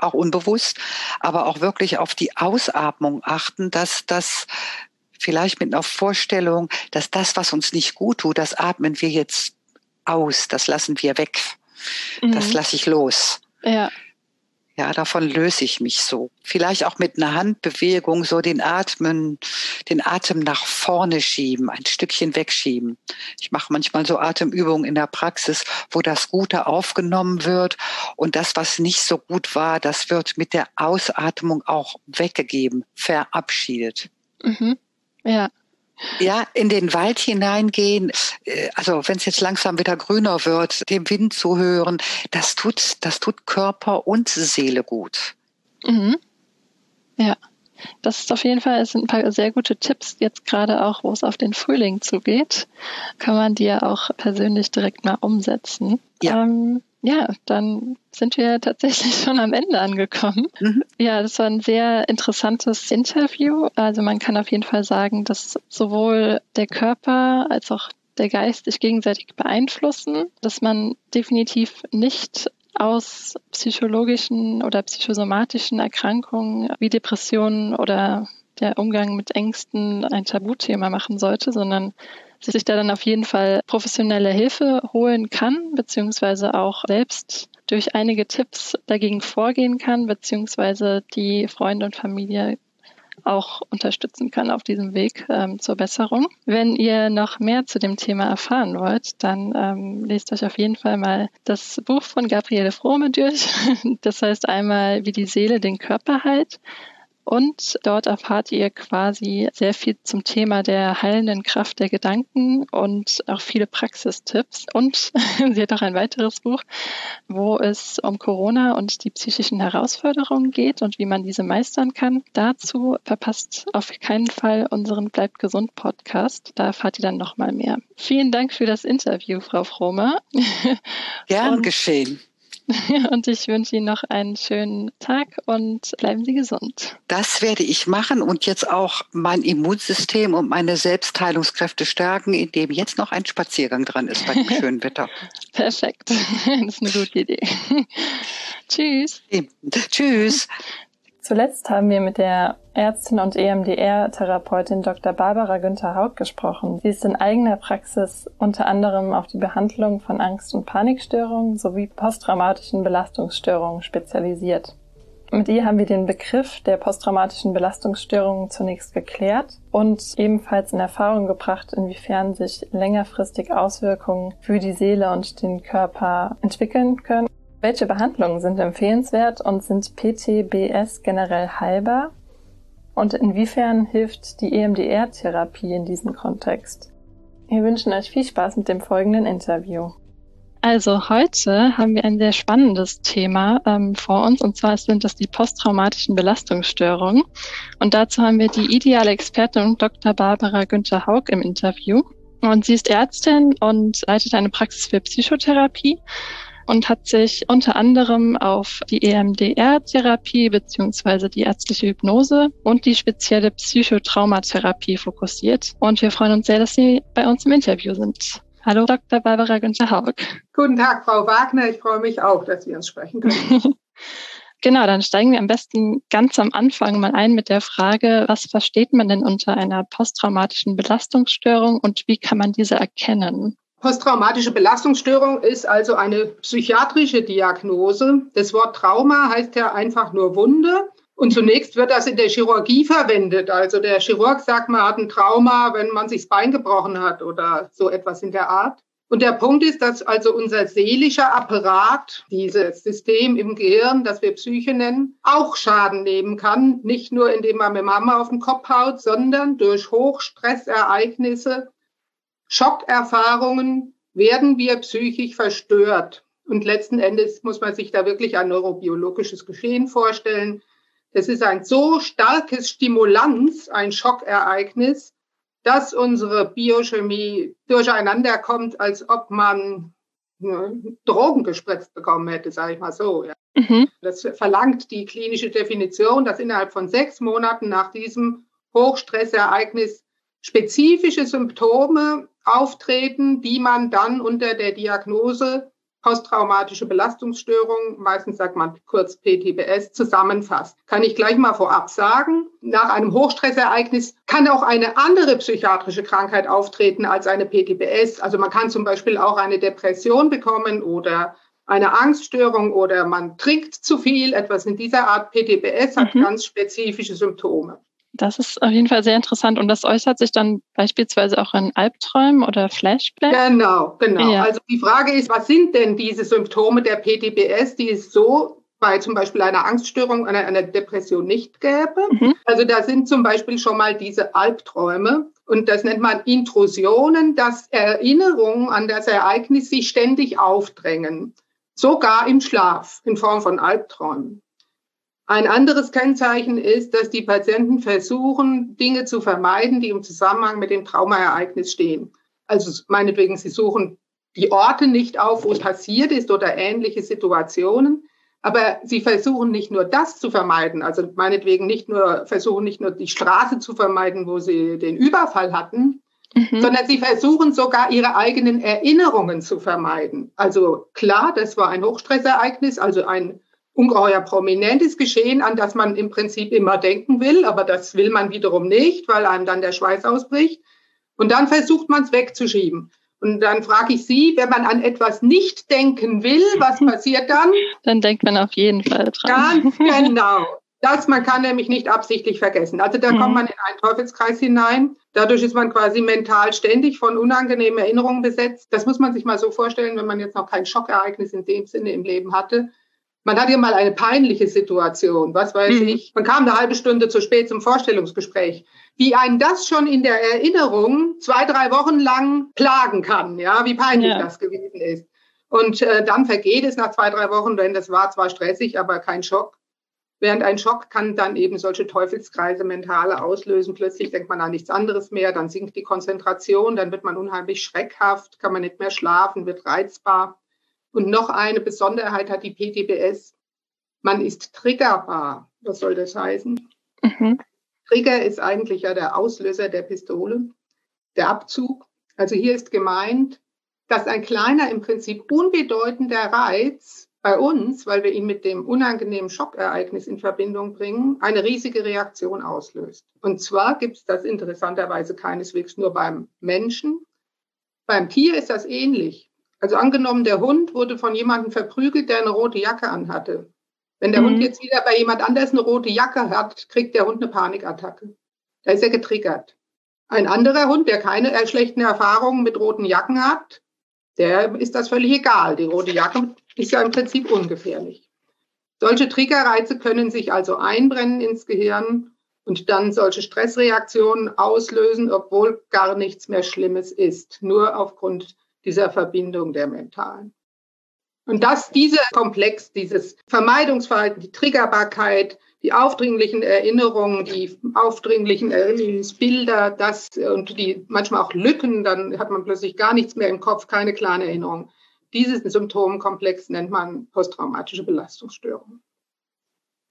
auch unbewusst, aber auch wirklich auf die Ausatmung achten, dass das vielleicht mit einer Vorstellung, dass das, was uns nicht gut tut, das atmen wir jetzt aus, das lassen wir weg, mhm. das lasse ich los. Ja. Ja, davon löse ich mich so. Vielleicht auch mit einer Handbewegung so den Atmen, den Atem nach vorne schieben, ein Stückchen wegschieben. Ich mache manchmal so Atemübungen in der Praxis, wo das Gute aufgenommen wird und das, was nicht so gut war, das wird mit der Ausatmung auch weggegeben, verabschiedet. Mhm. Ja. Ja, in den Wald hineingehen, äh, also wenn es jetzt langsam wieder grüner wird, dem Wind zuhören, das tut, das tut Körper und Seele gut. Mhm. Ja, das ist auf jeden Fall, es sind ein paar sehr gute Tipps, jetzt gerade auch, wo es auf den Frühling zugeht, kann man die ja auch persönlich direkt mal umsetzen. Ja. Ähm, ja, dann sind wir tatsächlich schon am Ende angekommen. Mhm. Ja, das war ein sehr interessantes Interview. Also man kann auf jeden Fall sagen, dass sowohl der Körper als auch der Geist sich gegenseitig beeinflussen, dass man definitiv nicht aus psychologischen oder psychosomatischen Erkrankungen wie Depressionen oder der Umgang mit Ängsten ein Tabuthema machen sollte, sondern sich da dann auf jeden Fall professionelle Hilfe holen kann, beziehungsweise auch selbst durch einige Tipps dagegen vorgehen kann, beziehungsweise die Freunde und Familie auch unterstützen kann auf diesem Weg ähm, zur Besserung. Wenn ihr noch mehr zu dem Thema erfahren wollt, dann ähm, lest euch auf jeden Fall mal das Buch von Gabriele Frohme durch. Das heißt einmal, wie die Seele den Körper heilt. Und dort erfahrt ihr quasi sehr viel zum Thema der heilenden Kraft der Gedanken und auch viele Praxistipps. Und sie hat auch ein weiteres Buch, wo es um Corona und die psychischen Herausforderungen geht und wie man diese meistern kann. Dazu verpasst auf keinen Fall unseren Bleibt gesund Podcast. Da erfahrt ihr dann nochmal mehr. Vielen Dank für das Interview, Frau Fromer. Gern geschehen. Und ich wünsche Ihnen noch einen schönen Tag und bleiben Sie gesund. Das werde ich machen und jetzt auch mein Immunsystem und meine Selbstheilungskräfte stärken, indem jetzt noch ein Spaziergang dran ist bei dem schönen Wetter. Perfekt. Das ist eine gute Idee. Tschüss. Tschüss. Zuletzt haben wir mit der Ärztin und EMDR-Therapeutin Dr. Barbara Günther Haug gesprochen. Sie ist in eigener Praxis unter anderem auf die Behandlung von Angst- und Panikstörungen sowie posttraumatischen Belastungsstörungen spezialisiert. Mit ihr haben wir den Begriff der posttraumatischen Belastungsstörungen zunächst geklärt und ebenfalls in Erfahrung gebracht, inwiefern sich längerfristig Auswirkungen für die Seele und den Körper entwickeln können welche Behandlungen sind empfehlenswert und sind PTBS generell heilbar? Und inwiefern hilft die EMDR-Therapie in diesem Kontext? Wir wünschen euch viel Spaß mit dem folgenden Interview. Also heute haben wir ein sehr spannendes Thema ähm, vor uns und zwar sind das die posttraumatischen Belastungsstörungen. Und dazu haben wir die ideale Expertin Dr. Barbara Günther Haug im Interview. Und sie ist Ärztin und leitet eine Praxis für Psychotherapie und hat sich unter anderem auf die EMDR-Therapie beziehungsweise die ärztliche Hypnose und die spezielle Psychotraumatherapie fokussiert. Und wir freuen uns sehr, dass Sie bei uns im Interview sind. Hallo, Dr. Barbara Günther Haug. Guten Tag, Frau Wagner. Ich freue mich auch, dass wir uns sprechen können. Genau, dann steigen wir am besten ganz am Anfang mal ein mit der Frage, was versteht man denn unter einer posttraumatischen Belastungsstörung und wie kann man diese erkennen? Posttraumatische Belastungsstörung ist also eine psychiatrische Diagnose. Das Wort Trauma heißt ja einfach nur Wunde. Und zunächst wird das in der Chirurgie verwendet. Also der Chirurg sagt, man hat ein Trauma, wenn man sich das Bein gebrochen hat oder so etwas in der Art. Und der Punkt ist, dass also unser seelischer Apparat, dieses System im Gehirn, das wir Psyche nennen, auch Schaden nehmen kann. Nicht nur, indem man mit Mama auf den Kopf haut, sondern durch Hochstressereignisse, Schockerfahrungen werden wir psychisch verstört. Und letzten Endes muss man sich da wirklich ein neurobiologisches Geschehen vorstellen. Es ist ein so starkes Stimulanz, ein Schockereignis, dass unsere Biochemie durcheinander kommt, als ob man Drogen gespritzt bekommen hätte, sage ich mal so. Ja. Mhm. Das verlangt die klinische Definition, dass innerhalb von sechs Monaten nach diesem Hochstressereignis spezifische Symptome auftreten, die man dann unter der Diagnose posttraumatische Belastungsstörung, meistens sagt man kurz PTBS, zusammenfasst. Kann ich gleich mal vorab sagen, nach einem Hochstressereignis kann auch eine andere psychiatrische Krankheit auftreten als eine PTBS. Also man kann zum Beispiel auch eine Depression bekommen oder eine Angststörung oder man trinkt zu viel, etwas in dieser Art. PTBS hat mhm. ganz spezifische Symptome. Das ist auf jeden Fall sehr interessant und das äußert sich dann beispielsweise auch in Albträumen oder Flashbacks. Genau, genau. Ja. Also die Frage ist, was sind denn diese Symptome der PTBS, die es so bei zum Beispiel einer Angststörung, einer, einer Depression nicht gäbe? Mhm. Also da sind zum Beispiel schon mal diese Albträume. Und das nennt man Intrusionen, dass Erinnerungen an das Ereignis sich ständig aufdrängen. Sogar im Schlaf in Form von Albträumen. Ein anderes Kennzeichen ist, dass die Patienten versuchen, Dinge zu vermeiden, die im Zusammenhang mit dem Traumaereignis stehen. Also meinetwegen, sie suchen die Orte nicht auf, wo es passiert ist oder ähnliche Situationen. Aber sie versuchen nicht nur das zu vermeiden, also meinetwegen nicht nur, versuchen nicht nur die Straße zu vermeiden, wo sie den Überfall hatten, mhm. sondern sie versuchen sogar ihre eigenen Erinnerungen zu vermeiden. Also klar, das war ein Hochstressereignis, also ein ungeheuer prominentes Geschehen, an das man im Prinzip immer denken will, aber das will man wiederum nicht, weil einem dann der Schweiß ausbricht. Und dann versucht man es wegzuschieben. Und dann frage ich Sie, wenn man an etwas nicht denken will, was passiert dann? Dann denkt man auf jeden Fall dran. Ganz genau. Das man kann nämlich nicht absichtlich vergessen. Also da mhm. kommt man in einen Teufelskreis hinein. Dadurch ist man quasi mental ständig von unangenehmen Erinnerungen besetzt. Das muss man sich mal so vorstellen, wenn man jetzt noch kein Schockereignis in dem Sinne im Leben hatte man hat ja mal eine peinliche Situation, was weiß mhm. ich. Man kam eine halbe Stunde zu spät zum Vorstellungsgespräch. Wie einen das schon in der Erinnerung zwei, drei Wochen lang plagen kann, ja, wie peinlich ja. das gewesen ist. Und äh, dann vergeht es nach zwei, drei Wochen, denn das war zwar stressig, aber kein Schock. Während ein Schock kann dann eben solche Teufelskreise mentale auslösen. Plötzlich denkt man an nichts anderes mehr, dann sinkt die Konzentration, dann wird man unheimlich schreckhaft, kann man nicht mehr schlafen, wird reizbar. Und noch eine Besonderheit hat die PTBS. Man ist triggerbar. Was soll das heißen? Mhm. Trigger ist eigentlich ja der Auslöser der Pistole, der Abzug. Also hier ist gemeint, dass ein kleiner, im Prinzip unbedeutender Reiz bei uns, weil wir ihn mit dem unangenehmen Schockereignis in Verbindung bringen, eine riesige Reaktion auslöst. Und zwar gibt es das interessanterweise keineswegs nur beim Menschen. Beim Tier ist das ähnlich. Also angenommen, der Hund wurde von jemandem verprügelt, der eine rote Jacke anhatte. Wenn der mhm. Hund jetzt wieder bei jemand anders eine rote Jacke hat, kriegt der Hund eine Panikattacke. Da ist er getriggert. Ein anderer Hund, der keine äh, schlechten Erfahrungen mit roten Jacken hat, der ist das völlig egal. Die rote Jacke ist ja im Prinzip ungefährlich. Solche Triggerreize können sich also einbrennen ins Gehirn und dann solche Stressreaktionen auslösen, obwohl gar nichts mehr Schlimmes ist, nur aufgrund dieser Verbindung der mentalen. Und dass dieser Komplex, dieses Vermeidungsverhalten, die Triggerbarkeit, die aufdringlichen Erinnerungen, die aufdringlichen Erinnerungsbilder, das und die manchmal auch Lücken, dann hat man plötzlich gar nichts mehr im Kopf, keine klaren Erinnerungen. Diesen Symptomkomplex nennt man posttraumatische Belastungsstörung.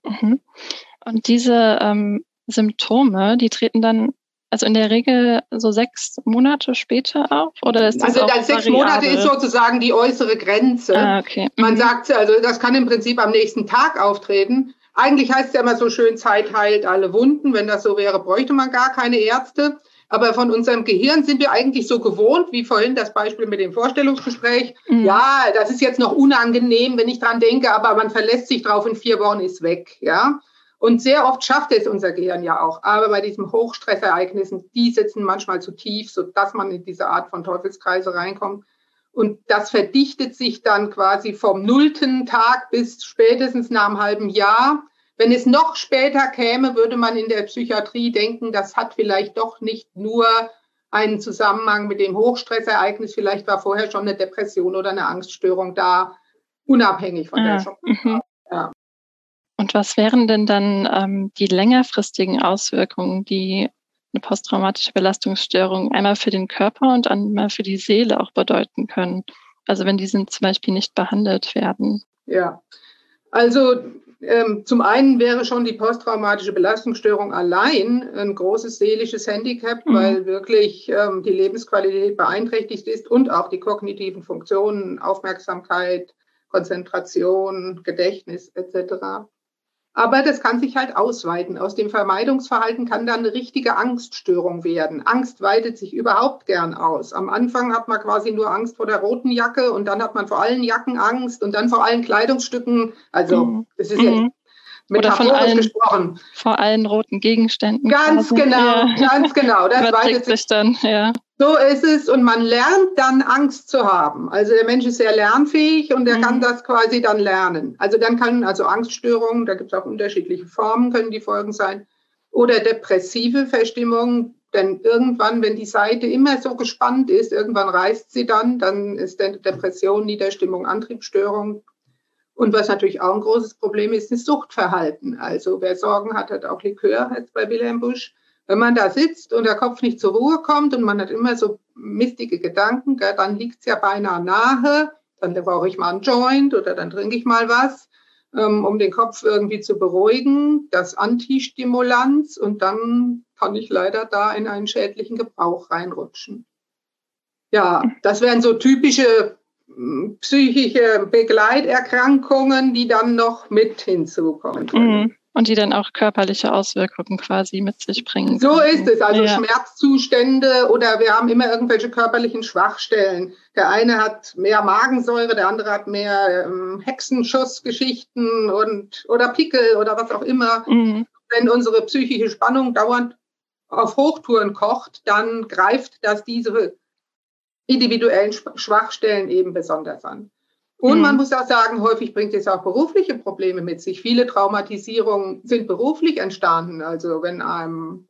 Mhm. Und diese ähm, Symptome, die treten dann also in der Regel so sechs Monate später auf? Oder ist das also das sechs? Monate ist sozusagen die äußere Grenze. Ah, okay. Mhm. Man sagt, also das kann im Prinzip am nächsten Tag auftreten. Eigentlich heißt es ja immer so schön, Zeit heilt alle Wunden. Wenn das so wäre, bräuchte man gar keine Ärzte. Aber von unserem Gehirn sind wir eigentlich so gewohnt, wie vorhin das Beispiel mit dem Vorstellungsgespräch. Mhm. Ja, das ist jetzt noch unangenehm, wenn ich dran denke, aber man verlässt sich drauf, in vier Wochen ist weg, ja. Und sehr oft schafft es unser Gehirn ja auch. Aber bei diesen Hochstressereignissen, die sitzen manchmal zu tief, sodass man in diese Art von Teufelskreise reinkommt. Und das verdichtet sich dann quasi vom nullten Tag bis spätestens nach einem halben Jahr. Wenn es noch später käme, würde man in der Psychiatrie denken, das hat vielleicht doch nicht nur einen Zusammenhang mit dem Hochstressereignis. Vielleicht war vorher schon eine Depression oder eine Angststörung da, unabhängig von ja. der Schock. Mhm. Ja. Und was wären denn dann ähm, die längerfristigen Auswirkungen, die eine posttraumatische Belastungsstörung einmal für den Körper und einmal für die Seele auch bedeuten können? Also wenn diese zum Beispiel nicht behandelt werden. Ja, also ähm, zum einen wäre schon die posttraumatische Belastungsstörung allein ein großes seelisches Handicap, mhm. weil wirklich ähm, die Lebensqualität beeinträchtigt ist und auch die kognitiven Funktionen, Aufmerksamkeit, Konzentration, Gedächtnis etc. Aber das kann sich halt ausweiten. Aus dem Vermeidungsverhalten kann dann eine richtige Angststörung werden. Angst weitet sich überhaupt gern aus. Am Anfang hat man quasi nur Angst vor der roten Jacke und dann hat man vor allen Jacken Angst und dann vor allen Kleidungsstücken. Also, mhm. das ist jetzt mhm. Oder von allen, gesprochen. Vor allen roten Gegenständen. Ganz quasi. genau, ja. ganz genau. Das weitet sich dann, ja. So ist es und man lernt dann Angst zu haben. Also der Mensch ist sehr lernfähig und er mhm. kann das quasi dann lernen. Also dann kann also Angststörungen, da gibt es auch unterschiedliche Formen, können die Folgen sein, oder depressive Verstimmung. Denn irgendwann, wenn die Seite immer so gespannt ist, irgendwann reißt sie dann, dann ist Depression, Niederstimmung, Antriebsstörung. Und was natürlich auch ein großes Problem ist, ist Suchtverhalten. Also wer Sorgen hat, hat auch Likör, jetzt bei Wilhelm Busch. Wenn man da sitzt und der Kopf nicht zur Ruhe kommt und man hat immer so mistige Gedanken, gell, dann liegt es ja beinahe nahe, dann brauche ich mal einen Joint oder dann trinke ich mal was, ähm, um den Kopf irgendwie zu beruhigen, das Antistimulanz und dann kann ich leider da in einen schädlichen Gebrauch reinrutschen. Ja, das wären so typische psychische Begleiterkrankungen, die dann noch mit hinzukommen können. Mhm. Und die dann auch körperliche Auswirkungen quasi mit sich bringen. So ist es. Also ja. Schmerzzustände oder wir haben immer irgendwelche körperlichen Schwachstellen. Der eine hat mehr Magensäure, der andere hat mehr ähm, Hexenschussgeschichten und oder Pickel oder was auch immer. Mhm. Wenn unsere psychische Spannung dauernd auf Hochtouren kocht, dann greift das diese individuellen Schwachstellen eben besonders an. Und man mhm. muss auch sagen, häufig bringt es auch berufliche Probleme mit sich. Viele Traumatisierungen sind beruflich entstanden. Also wenn einem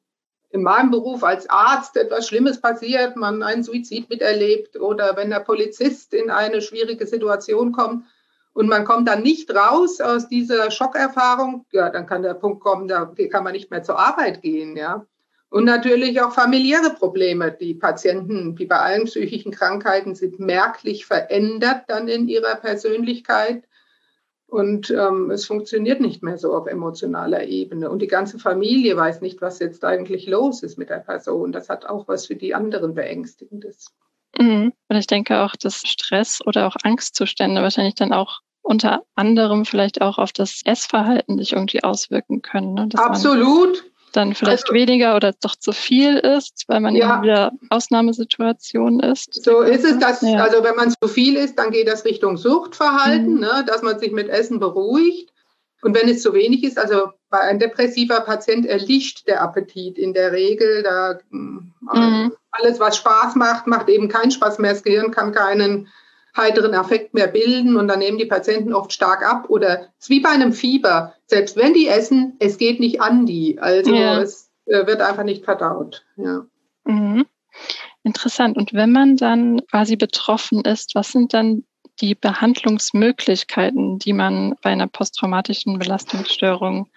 in meinem Beruf als Arzt etwas Schlimmes passiert, man einen Suizid miterlebt oder wenn der Polizist in eine schwierige Situation kommt und man kommt dann nicht raus aus dieser Schockerfahrung, ja, dann kann der Punkt kommen, da kann man nicht mehr zur Arbeit gehen, ja. Und natürlich auch familiäre Probleme. Die Patienten, wie bei allen psychischen Krankheiten, sind merklich verändert dann in ihrer Persönlichkeit. Und ähm, es funktioniert nicht mehr so auf emotionaler Ebene. Und die ganze Familie weiß nicht, was jetzt eigentlich los ist mit der Person. Das hat auch was für die anderen Beängstigendes. Mhm. Und ich denke auch, dass Stress oder auch Angstzustände wahrscheinlich dann auch unter anderem vielleicht auch auf das Essverhalten sich irgendwie auswirken können. Ne? Absolut dann vielleicht also, weniger oder doch zu viel ist, weil man ja. in wieder Ausnahmesituation ist. So ist es. Dass, ja. Also wenn man zu viel isst, dann geht das Richtung Suchtverhalten, mhm. ne, dass man sich mit Essen beruhigt. Und wenn es zu wenig ist, also bei einem depressiver Patient erlischt der Appetit in der Regel. Da, mhm. Alles, was Spaß macht, macht eben keinen Spaß mehr. Das Gehirn kann keinen heiteren Affekt mehr bilden und dann nehmen die Patienten oft stark ab oder es ist wie bei einem Fieber. Selbst wenn die essen, es geht nicht an die. Also ja. es äh, wird einfach nicht verdaut. Ja. Mhm. Interessant. Und wenn man dann quasi betroffen ist, was sind dann die Behandlungsmöglichkeiten, die man bei einer posttraumatischen Belastungsstörung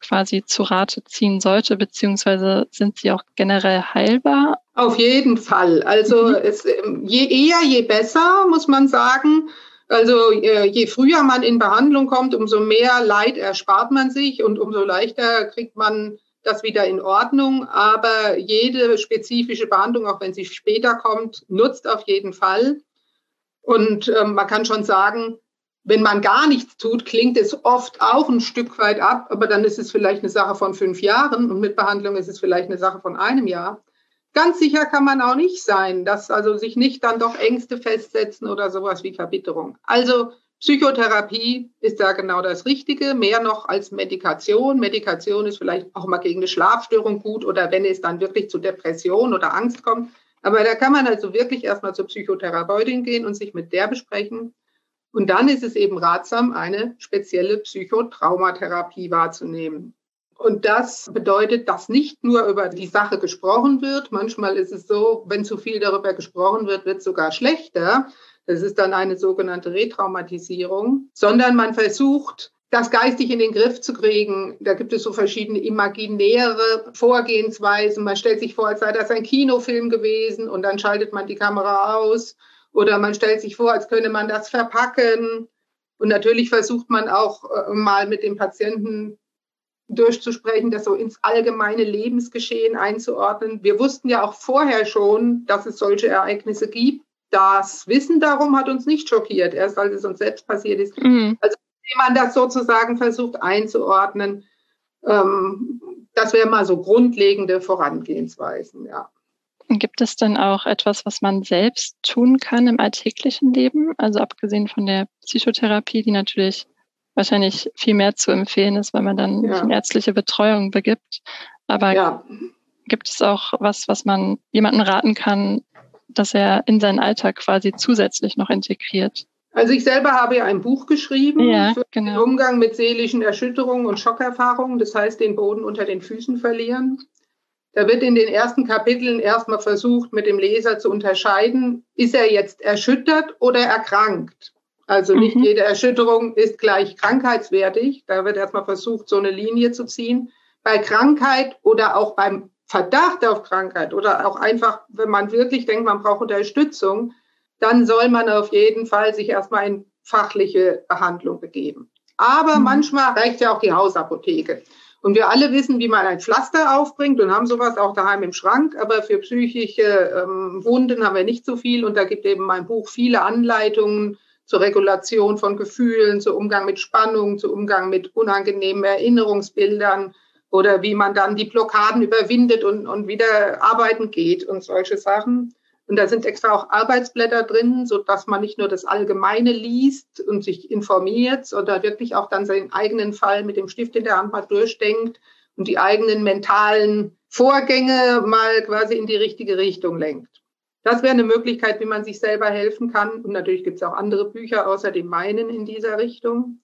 quasi zu Rate ziehen sollte, beziehungsweise sind sie auch generell heilbar? Auf jeden Fall. Also mhm. es, ähm, je eher, je besser, muss man sagen. Also äh, je früher man in Behandlung kommt, umso mehr Leid erspart man sich und umso leichter kriegt man das wieder in Ordnung. Aber jede spezifische Behandlung, auch wenn sie später kommt, nutzt auf jeden Fall. Und ähm, man kann schon sagen, wenn man gar nichts tut, klingt es oft auch ein Stück weit ab, aber dann ist es vielleicht eine Sache von fünf Jahren und mit Behandlung ist es vielleicht eine Sache von einem Jahr. Ganz sicher kann man auch nicht sein, dass also sich nicht dann doch Ängste festsetzen oder sowas wie Verbitterung. Also Psychotherapie ist da genau das Richtige, mehr noch als Medikation. Medikation ist vielleicht auch mal gegen eine Schlafstörung gut oder wenn es dann wirklich zu Depression oder Angst kommt. Aber da kann man also wirklich erstmal zur Psychotherapeutin gehen und sich mit der besprechen. Und dann ist es eben ratsam, eine spezielle Psychotraumatherapie wahrzunehmen. Und das bedeutet, dass nicht nur über die Sache gesprochen wird. Manchmal ist es so, wenn zu viel darüber gesprochen wird, wird es sogar schlechter. Das ist dann eine sogenannte Retraumatisierung, sondern man versucht, das geistig in den Griff zu kriegen. Da gibt es so verschiedene imaginäre Vorgehensweisen. Man stellt sich vor, als sei das ein Kinofilm gewesen und dann schaltet man die Kamera aus. Oder man stellt sich vor, als könne man das verpacken. Und natürlich versucht man auch äh, mal mit dem Patienten durchzusprechen, das so ins allgemeine Lebensgeschehen einzuordnen. Wir wussten ja auch vorher schon, dass es solche Ereignisse gibt. Das Wissen darum hat uns nicht schockiert, erst als es uns selbst passiert ist. Mhm. Also, wie man das sozusagen versucht einzuordnen, ähm, das wäre mal so grundlegende Vorangehensweisen, ja. Gibt es denn auch etwas, was man selbst tun kann im alltäglichen Leben? Also abgesehen von der Psychotherapie, die natürlich wahrscheinlich viel mehr zu empfehlen ist, weil man dann ja. in ärztliche Betreuung begibt. Aber ja. gibt es auch was, was man jemandem raten kann, dass er in seinen Alltag quasi zusätzlich noch integriert? Also ich selber habe ja ein Buch geschrieben ja, für genau. den Umgang mit seelischen Erschütterungen und Schockerfahrungen, das heißt den Boden unter den Füßen verlieren. Da wird in den ersten Kapiteln erstmal versucht, mit dem Leser zu unterscheiden, ist er jetzt erschüttert oder erkrankt? Also nicht mhm. jede Erschütterung ist gleich krankheitswertig. Da wird erstmal versucht, so eine Linie zu ziehen. Bei Krankheit oder auch beim Verdacht auf Krankheit oder auch einfach, wenn man wirklich denkt, man braucht Unterstützung, dann soll man auf jeden Fall sich erstmal in fachliche Behandlung begeben. Aber mhm. manchmal reicht ja auch die Hausapotheke. Und wir alle wissen, wie man ein Pflaster aufbringt und haben sowas auch daheim im Schrank. Aber für psychische ähm, Wunden haben wir nicht so viel. Und da gibt eben mein Buch viele Anleitungen, zur Regulation von Gefühlen, zu Umgang mit Spannung, zu Umgang mit unangenehmen Erinnerungsbildern oder wie man dann die Blockaden überwindet und, und wieder arbeiten geht und solche Sachen. Und da sind extra auch Arbeitsblätter drin, so dass man nicht nur das Allgemeine liest und sich informiert, sondern wirklich auch dann seinen eigenen Fall mit dem Stift in der Hand mal durchdenkt und die eigenen mentalen Vorgänge mal quasi in die richtige Richtung lenkt. Das wäre eine Möglichkeit, wie man sich selber helfen kann. Und natürlich gibt es auch andere Bücher außer dem meinen in dieser Richtung.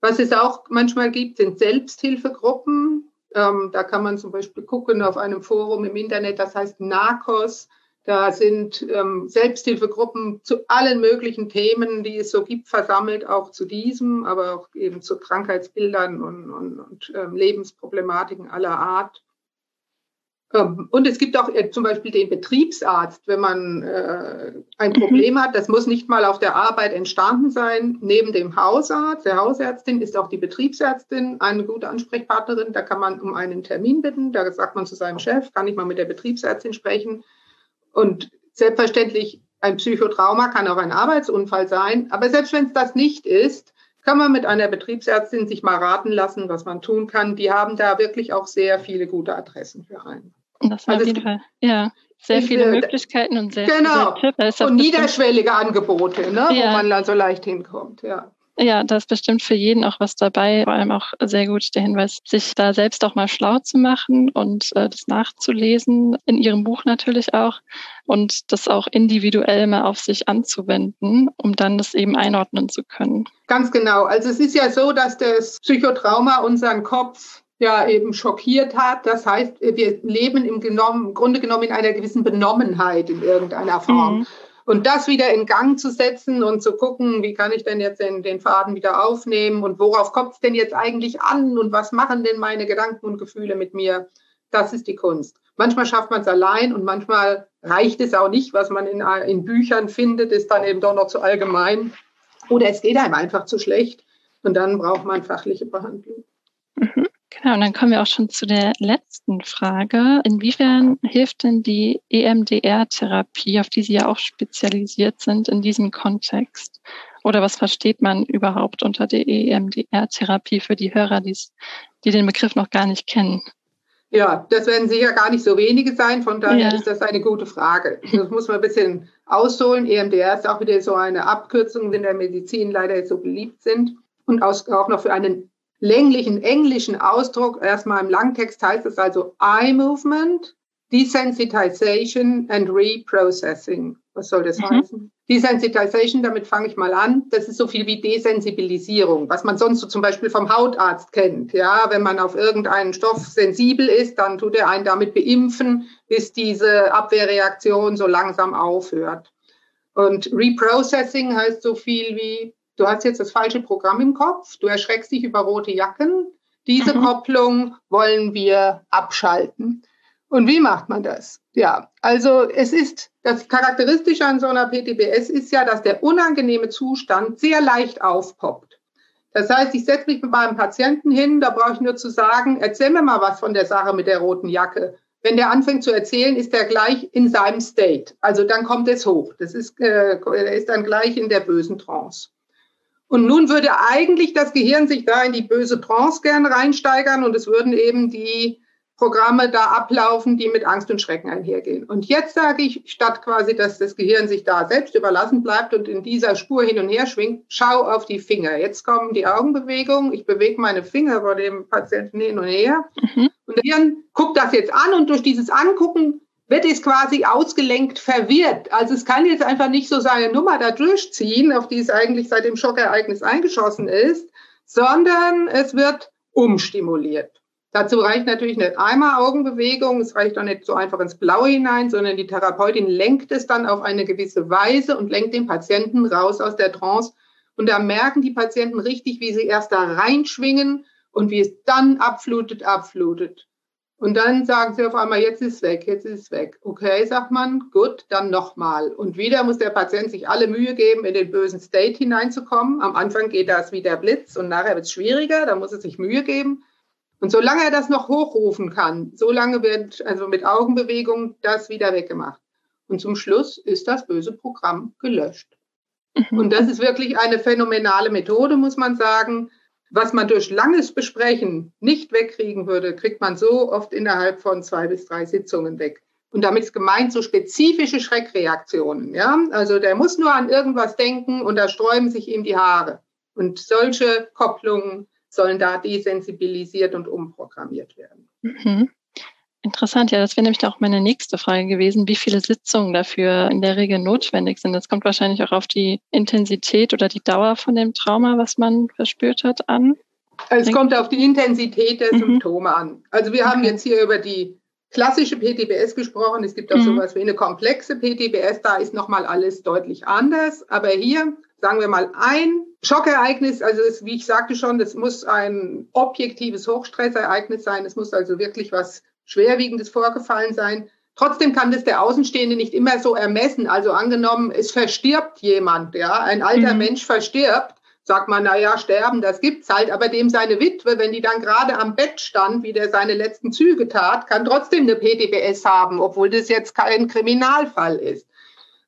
Was es auch manchmal gibt, sind Selbsthilfegruppen. Ähm, da kann man zum Beispiel gucken auf einem Forum im Internet, das heißt NARCOS. Da sind ähm, Selbsthilfegruppen zu allen möglichen Themen, die es so gibt, versammelt, auch zu diesem, aber auch eben zu Krankheitsbildern und, und, und ähm, Lebensproblematiken aller Art. Ähm, und es gibt auch äh, zum Beispiel den Betriebsarzt, wenn man äh, ein mhm. Problem hat. Das muss nicht mal auf der Arbeit entstanden sein. Neben dem Hausarzt, der Hausärztin, ist auch die Betriebsärztin eine gute Ansprechpartnerin. Da kann man um einen Termin bitten. Da sagt man zu seinem Chef, kann ich mal mit der Betriebsärztin sprechen. Und selbstverständlich, ein Psychotrauma kann auch ein Arbeitsunfall sein. Aber selbst wenn es das nicht ist, kann man mit einer Betriebsärztin sich mal raten lassen, was man tun kann. Die haben da wirklich auch sehr viele gute Adressen für einen. Das war also auf jeden Fall, ja. Sehr viele Möglichkeiten und sehr genau. viele Tipps. Und niederschwellige Angebote, ne, ja. wo man da so leicht hinkommt, ja. Ja, da ist bestimmt für jeden auch was dabei. Vor allem auch sehr gut der Hinweis, sich da selbst auch mal schlau zu machen und äh, das nachzulesen, in Ihrem Buch natürlich auch, und das auch individuell mal auf sich anzuwenden, um dann das eben einordnen zu können. Ganz genau. Also es ist ja so, dass das Psychotrauma unseren Kopf ja eben schockiert hat. Das heißt, wir leben im, genommen, im Grunde genommen in einer gewissen Benommenheit in irgendeiner Form. Mhm. Und das wieder in Gang zu setzen und zu gucken, wie kann ich denn jetzt den, den Faden wieder aufnehmen und worauf kommt es denn jetzt eigentlich an und was machen denn meine Gedanken und Gefühle mit mir, das ist die Kunst. Manchmal schafft man es allein und manchmal reicht es auch nicht, was man in, in Büchern findet, ist dann eben doch noch zu allgemein. Oder es geht einem einfach zu schlecht und dann braucht man fachliche Behandlung. Mhm. Genau, und dann kommen wir auch schon zu der letzten Frage. Inwiefern hilft denn die EMDR-Therapie, auf die Sie ja auch spezialisiert sind, in diesem Kontext? Oder was versteht man überhaupt unter der EMDR-Therapie für die Hörer, die den Begriff noch gar nicht kennen? Ja, das werden sicher gar nicht so wenige sein, von daher ja. ist das eine gute Frage. Das muss man ein bisschen ausholen. EMDR ist auch wieder so eine Abkürzung, die in der Medizin leider so beliebt sind. Und auch noch für einen länglichen englischen Ausdruck, erstmal im Langtext heißt es also Eye Movement, Desensitization and Reprocessing. Was soll das mhm. heißen? Desensitization, damit fange ich mal an. Das ist so viel wie Desensibilisierung, was man sonst so zum Beispiel vom Hautarzt kennt. Ja, wenn man auf irgendeinen Stoff sensibel ist, dann tut er einen damit beimpfen, bis diese Abwehrreaktion so langsam aufhört. Und Reprocessing heißt so viel wie, du hast jetzt das falsche Programm im Kopf, du erschreckst dich über rote Jacken. Diese mhm. Kopplung wollen wir abschalten. Und wie macht man das? Ja, also es ist, das Charakteristische an so einer PTBS ist ja, dass der unangenehme Zustand sehr leicht aufpoppt. Das heißt, ich setze mich mit meinem Patienten hin, da brauche ich nur zu sagen, erzähl mir mal was von der Sache mit der roten Jacke. Wenn der anfängt zu erzählen, ist er gleich in seinem State. Also dann kommt es hoch. Das ist, äh, er ist dann gleich in der bösen Trance. Und nun würde eigentlich das Gehirn sich da in die böse Trance gern reinsteigern und es würden eben die Programme da ablaufen, die mit Angst und Schrecken einhergehen. Und jetzt sage ich, statt quasi, dass das Gehirn sich da selbst überlassen bleibt und in dieser Spur hin und her schwingt, schau auf die Finger. Jetzt kommen die Augenbewegungen. Ich bewege meine Finger vor dem Patienten hin und her. Mhm. Und das Gehirn guckt das jetzt an und durch dieses Angucken wird es quasi ausgelenkt verwirrt. Also es kann jetzt einfach nicht so seine Nummer da durchziehen, auf die es eigentlich seit dem Schockereignis eingeschossen ist, sondern es wird umstimuliert. Dazu reicht natürlich nicht einmal Augenbewegung, es reicht auch nicht so einfach ins Blaue hinein, sondern die Therapeutin lenkt es dann auf eine gewisse Weise und lenkt den Patienten raus aus der Trance. Und da merken die Patienten richtig, wie sie erst da reinschwingen und wie es dann abflutet, abflutet. Und dann sagen sie auf einmal, jetzt ist es weg, jetzt ist es weg. Okay, sagt man, gut, dann nochmal. Und wieder muss der Patient sich alle Mühe geben, in den bösen State hineinzukommen. Am Anfang geht das wie der Blitz und nachher wird es schwieriger, da muss es sich Mühe geben. Und solange er das noch hochrufen kann, solange wird also mit Augenbewegung das wieder weggemacht. Und zum Schluss ist das böse Programm gelöscht. Mhm. Und das ist wirklich eine phänomenale Methode, muss man sagen. Was man durch langes Besprechen nicht wegkriegen würde, kriegt man so oft innerhalb von zwei bis drei Sitzungen weg. Und damit ist gemeint so spezifische Schreckreaktionen. Ja, also der muss nur an irgendwas denken und da sträuben sich ihm die Haare. Und solche Kopplungen sollen da desensibilisiert und umprogrammiert werden. Mhm. Interessant, ja, das wäre nämlich auch meine nächste Frage gewesen, wie viele Sitzungen dafür in der Regel notwendig sind. Das kommt wahrscheinlich auch auf die Intensität oder die Dauer von dem Trauma, was man verspürt hat, an. Es kommt auf die Intensität der mhm. Symptome an. Also wir haben jetzt hier über die klassische PTBS gesprochen. Es gibt auch mhm. sowas wie eine komplexe PTBS. Da ist nochmal alles deutlich anders. Aber hier sagen wir mal, ein Schockereignis, also es, wie ich sagte schon, das muss ein objektives Hochstressereignis sein. Es muss also wirklich was Schwerwiegendes vorgefallen sein. Trotzdem kann das der Außenstehende nicht immer so ermessen. Also angenommen, es verstirbt jemand, ja, ein alter mhm. Mensch verstirbt, sagt man, na ja, sterben, das gibt's halt, aber dem seine Witwe, wenn die dann gerade am Bett stand, wie der seine letzten Züge tat, kann trotzdem eine PTBS haben, obwohl das jetzt kein Kriminalfall ist.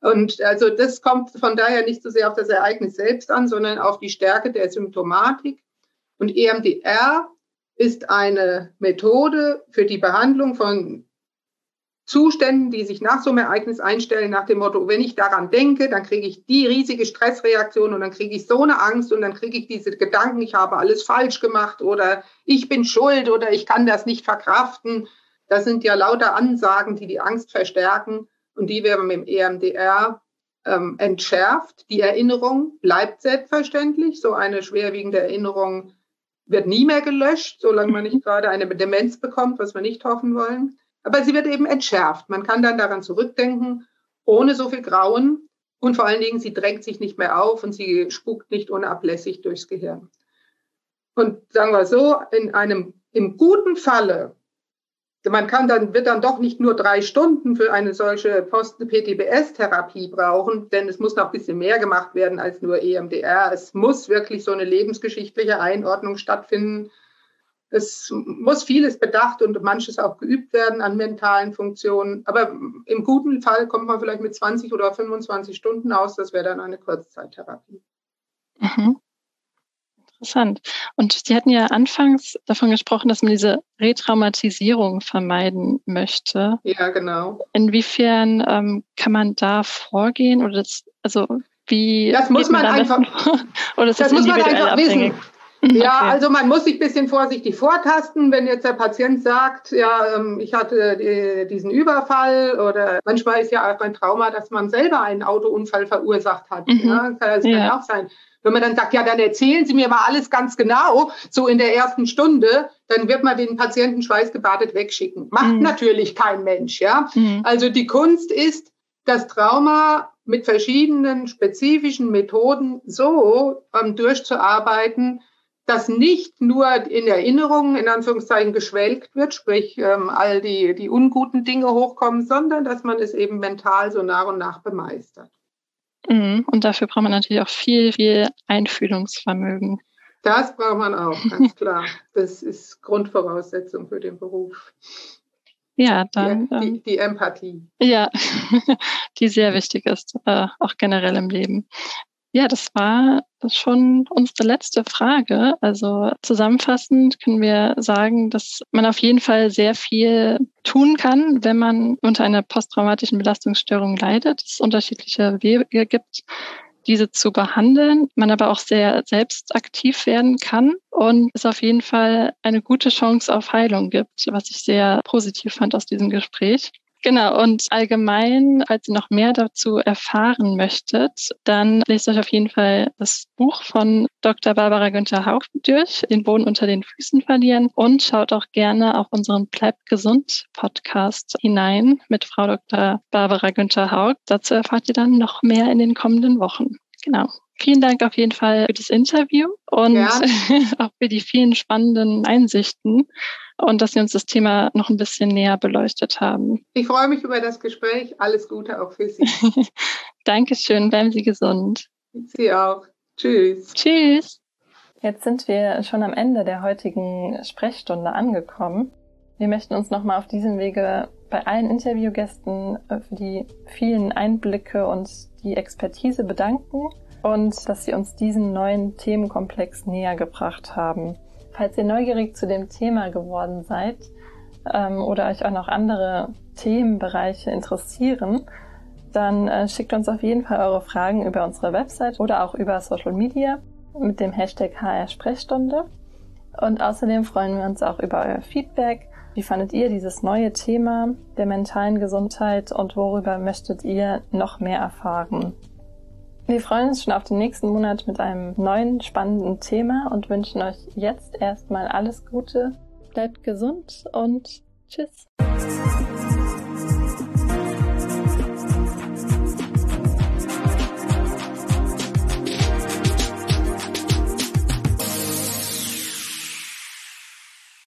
Und also das kommt von daher nicht so sehr auf das Ereignis selbst an, sondern auf die Stärke der Symptomatik. Und EMDR ist eine Methode für die Behandlung von Zuständen, die sich nach so einem Ereignis einstellen, nach dem Motto, wenn ich daran denke, dann kriege ich die riesige Stressreaktion und dann kriege ich so eine Angst und dann kriege ich diese Gedanken, ich habe alles falsch gemacht oder ich bin schuld oder ich kann das nicht verkraften. Das sind ja lauter Ansagen, die die Angst verstärken. Und die werden mit dem EMDR ähm, entschärft. Die Erinnerung bleibt selbstverständlich. So eine schwerwiegende Erinnerung wird nie mehr gelöscht, solange man nicht gerade eine Demenz bekommt, was wir nicht hoffen wollen. Aber sie wird eben entschärft. Man kann dann daran zurückdenken, ohne so viel Grauen. Und vor allen Dingen, sie drängt sich nicht mehr auf und sie spuckt nicht unablässig durchs Gehirn. Und sagen wir so, in einem, im guten Falle man kann dann, wird dann doch nicht nur drei Stunden für eine solche Post-PTBS-Therapie brauchen, denn es muss noch ein bisschen mehr gemacht werden als nur EMDR. Es muss wirklich so eine lebensgeschichtliche Einordnung stattfinden. Es muss vieles bedacht und manches auch geübt werden an mentalen Funktionen. Aber im guten Fall kommt man vielleicht mit 20 oder 25 Stunden aus. Das wäre dann eine Kurzzeittherapie. Mhm. Interessant. Und Sie hatten ja anfangs davon gesprochen, dass man diese Retraumatisierung vermeiden möchte. Ja, genau. Inwiefern ähm, kann man da vorgehen oder das, also wie? Das muss man, man einfach. oder das, das muss man einfach abhängig? wissen. Ja, okay. also man muss sich ein bisschen vorsichtig vortasten, wenn jetzt der Patient sagt, ja, ähm, ich hatte die, diesen Überfall oder manchmal ist ja auch ein Trauma, dass man selber einen Autounfall verursacht hat. Mhm. Ja, das kann ja. auch sein. Wenn man dann sagt, ja, dann erzählen Sie mir mal alles ganz genau, so in der ersten Stunde, dann wird man den Patienten schweißgebadet wegschicken. Macht mhm. natürlich kein Mensch, ja. Mhm. Also die Kunst ist, das Trauma mit verschiedenen spezifischen Methoden so ähm, durchzuarbeiten, dass nicht nur in Erinnerungen in Anführungszeichen geschwelgt wird, sprich ähm, all die, die unguten Dinge hochkommen, sondern dass man es eben mental so nach und nach bemeistert. Mhm. Und dafür braucht man natürlich auch viel, viel Einfühlungsvermögen. Das braucht man auch, ganz klar. Das ist Grundvoraussetzung für den Beruf. Ja, dann. Die, die, ähm, die Empathie. Ja, die sehr wichtig ist, äh, auch generell im Leben. Ja, das war schon unsere letzte Frage. Also zusammenfassend können wir sagen, dass man auf jeden Fall sehr viel tun kann, wenn man unter einer posttraumatischen Belastungsstörung leidet. Es unterschiedliche Wege gibt, diese zu behandeln, man aber auch sehr selbst aktiv werden kann und es auf jeden Fall eine gute Chance auf Heilung gibt, was ich sehr positiv fand aus diesem Gespräch. Genau, und allgemein, falls ihr noch mehr dazu erfahren möchtet, dann lest euch auf jeden Fall das Buch von Dr. Barbara Günther Haug durch, den Boden unter den Füßen verlieren und schaut auch gerne auf unseren Bleibt gesund Podcast hinein mit Frau Dr. Barbara Günther Haug. Dazu erfahrt ihr dann noch mehr in den kommenden Wochen. Genau. Vielen Dank auf jeden Fall für das Interview und ja. auch für die vielen spannenden Einsichten und dass Sie uns das Thema noch ein bisschen näher beleuchtet haben. Ich freue mich über das Gespräch. Alles Gute auch für Sie. Dankeschön. Bleiben Sie gesund. Sie auch. Tschüss. Tschüss. Jetzt sind wir schon am Ende der heutigen Sprechstunde angekommen. Wir möchten uns nochmal auf diesem Wege bei allen Interviewgästen für die vielen Einblicke und die Expertise bedanken und dass Sie uns diesen neuen Themenkomplex näher gebracht haben. Falls ihr neugierig zu dem Thema geworden seid ähm, oder euch auch noch andere Themenbereiche interessieren, dann äh, schickt uns auf jeden Fall eure Fragen über unsere Website oder auch über Social Media mit dem Hashtag HR Sprechstunde. Und außerdem freuen wir uns auch über euer Feedback. Wie fandet ihr dieses neue Thema der mentalen Gesundheit und worüber möchtet ihr noch mehr erfahren? Wir freuen uns schon auf den nächsten Monat mit einem neuen spannenden Thema und wünschen euch jetzt erstmal alles Gute. Bleibt gesund und tschüss.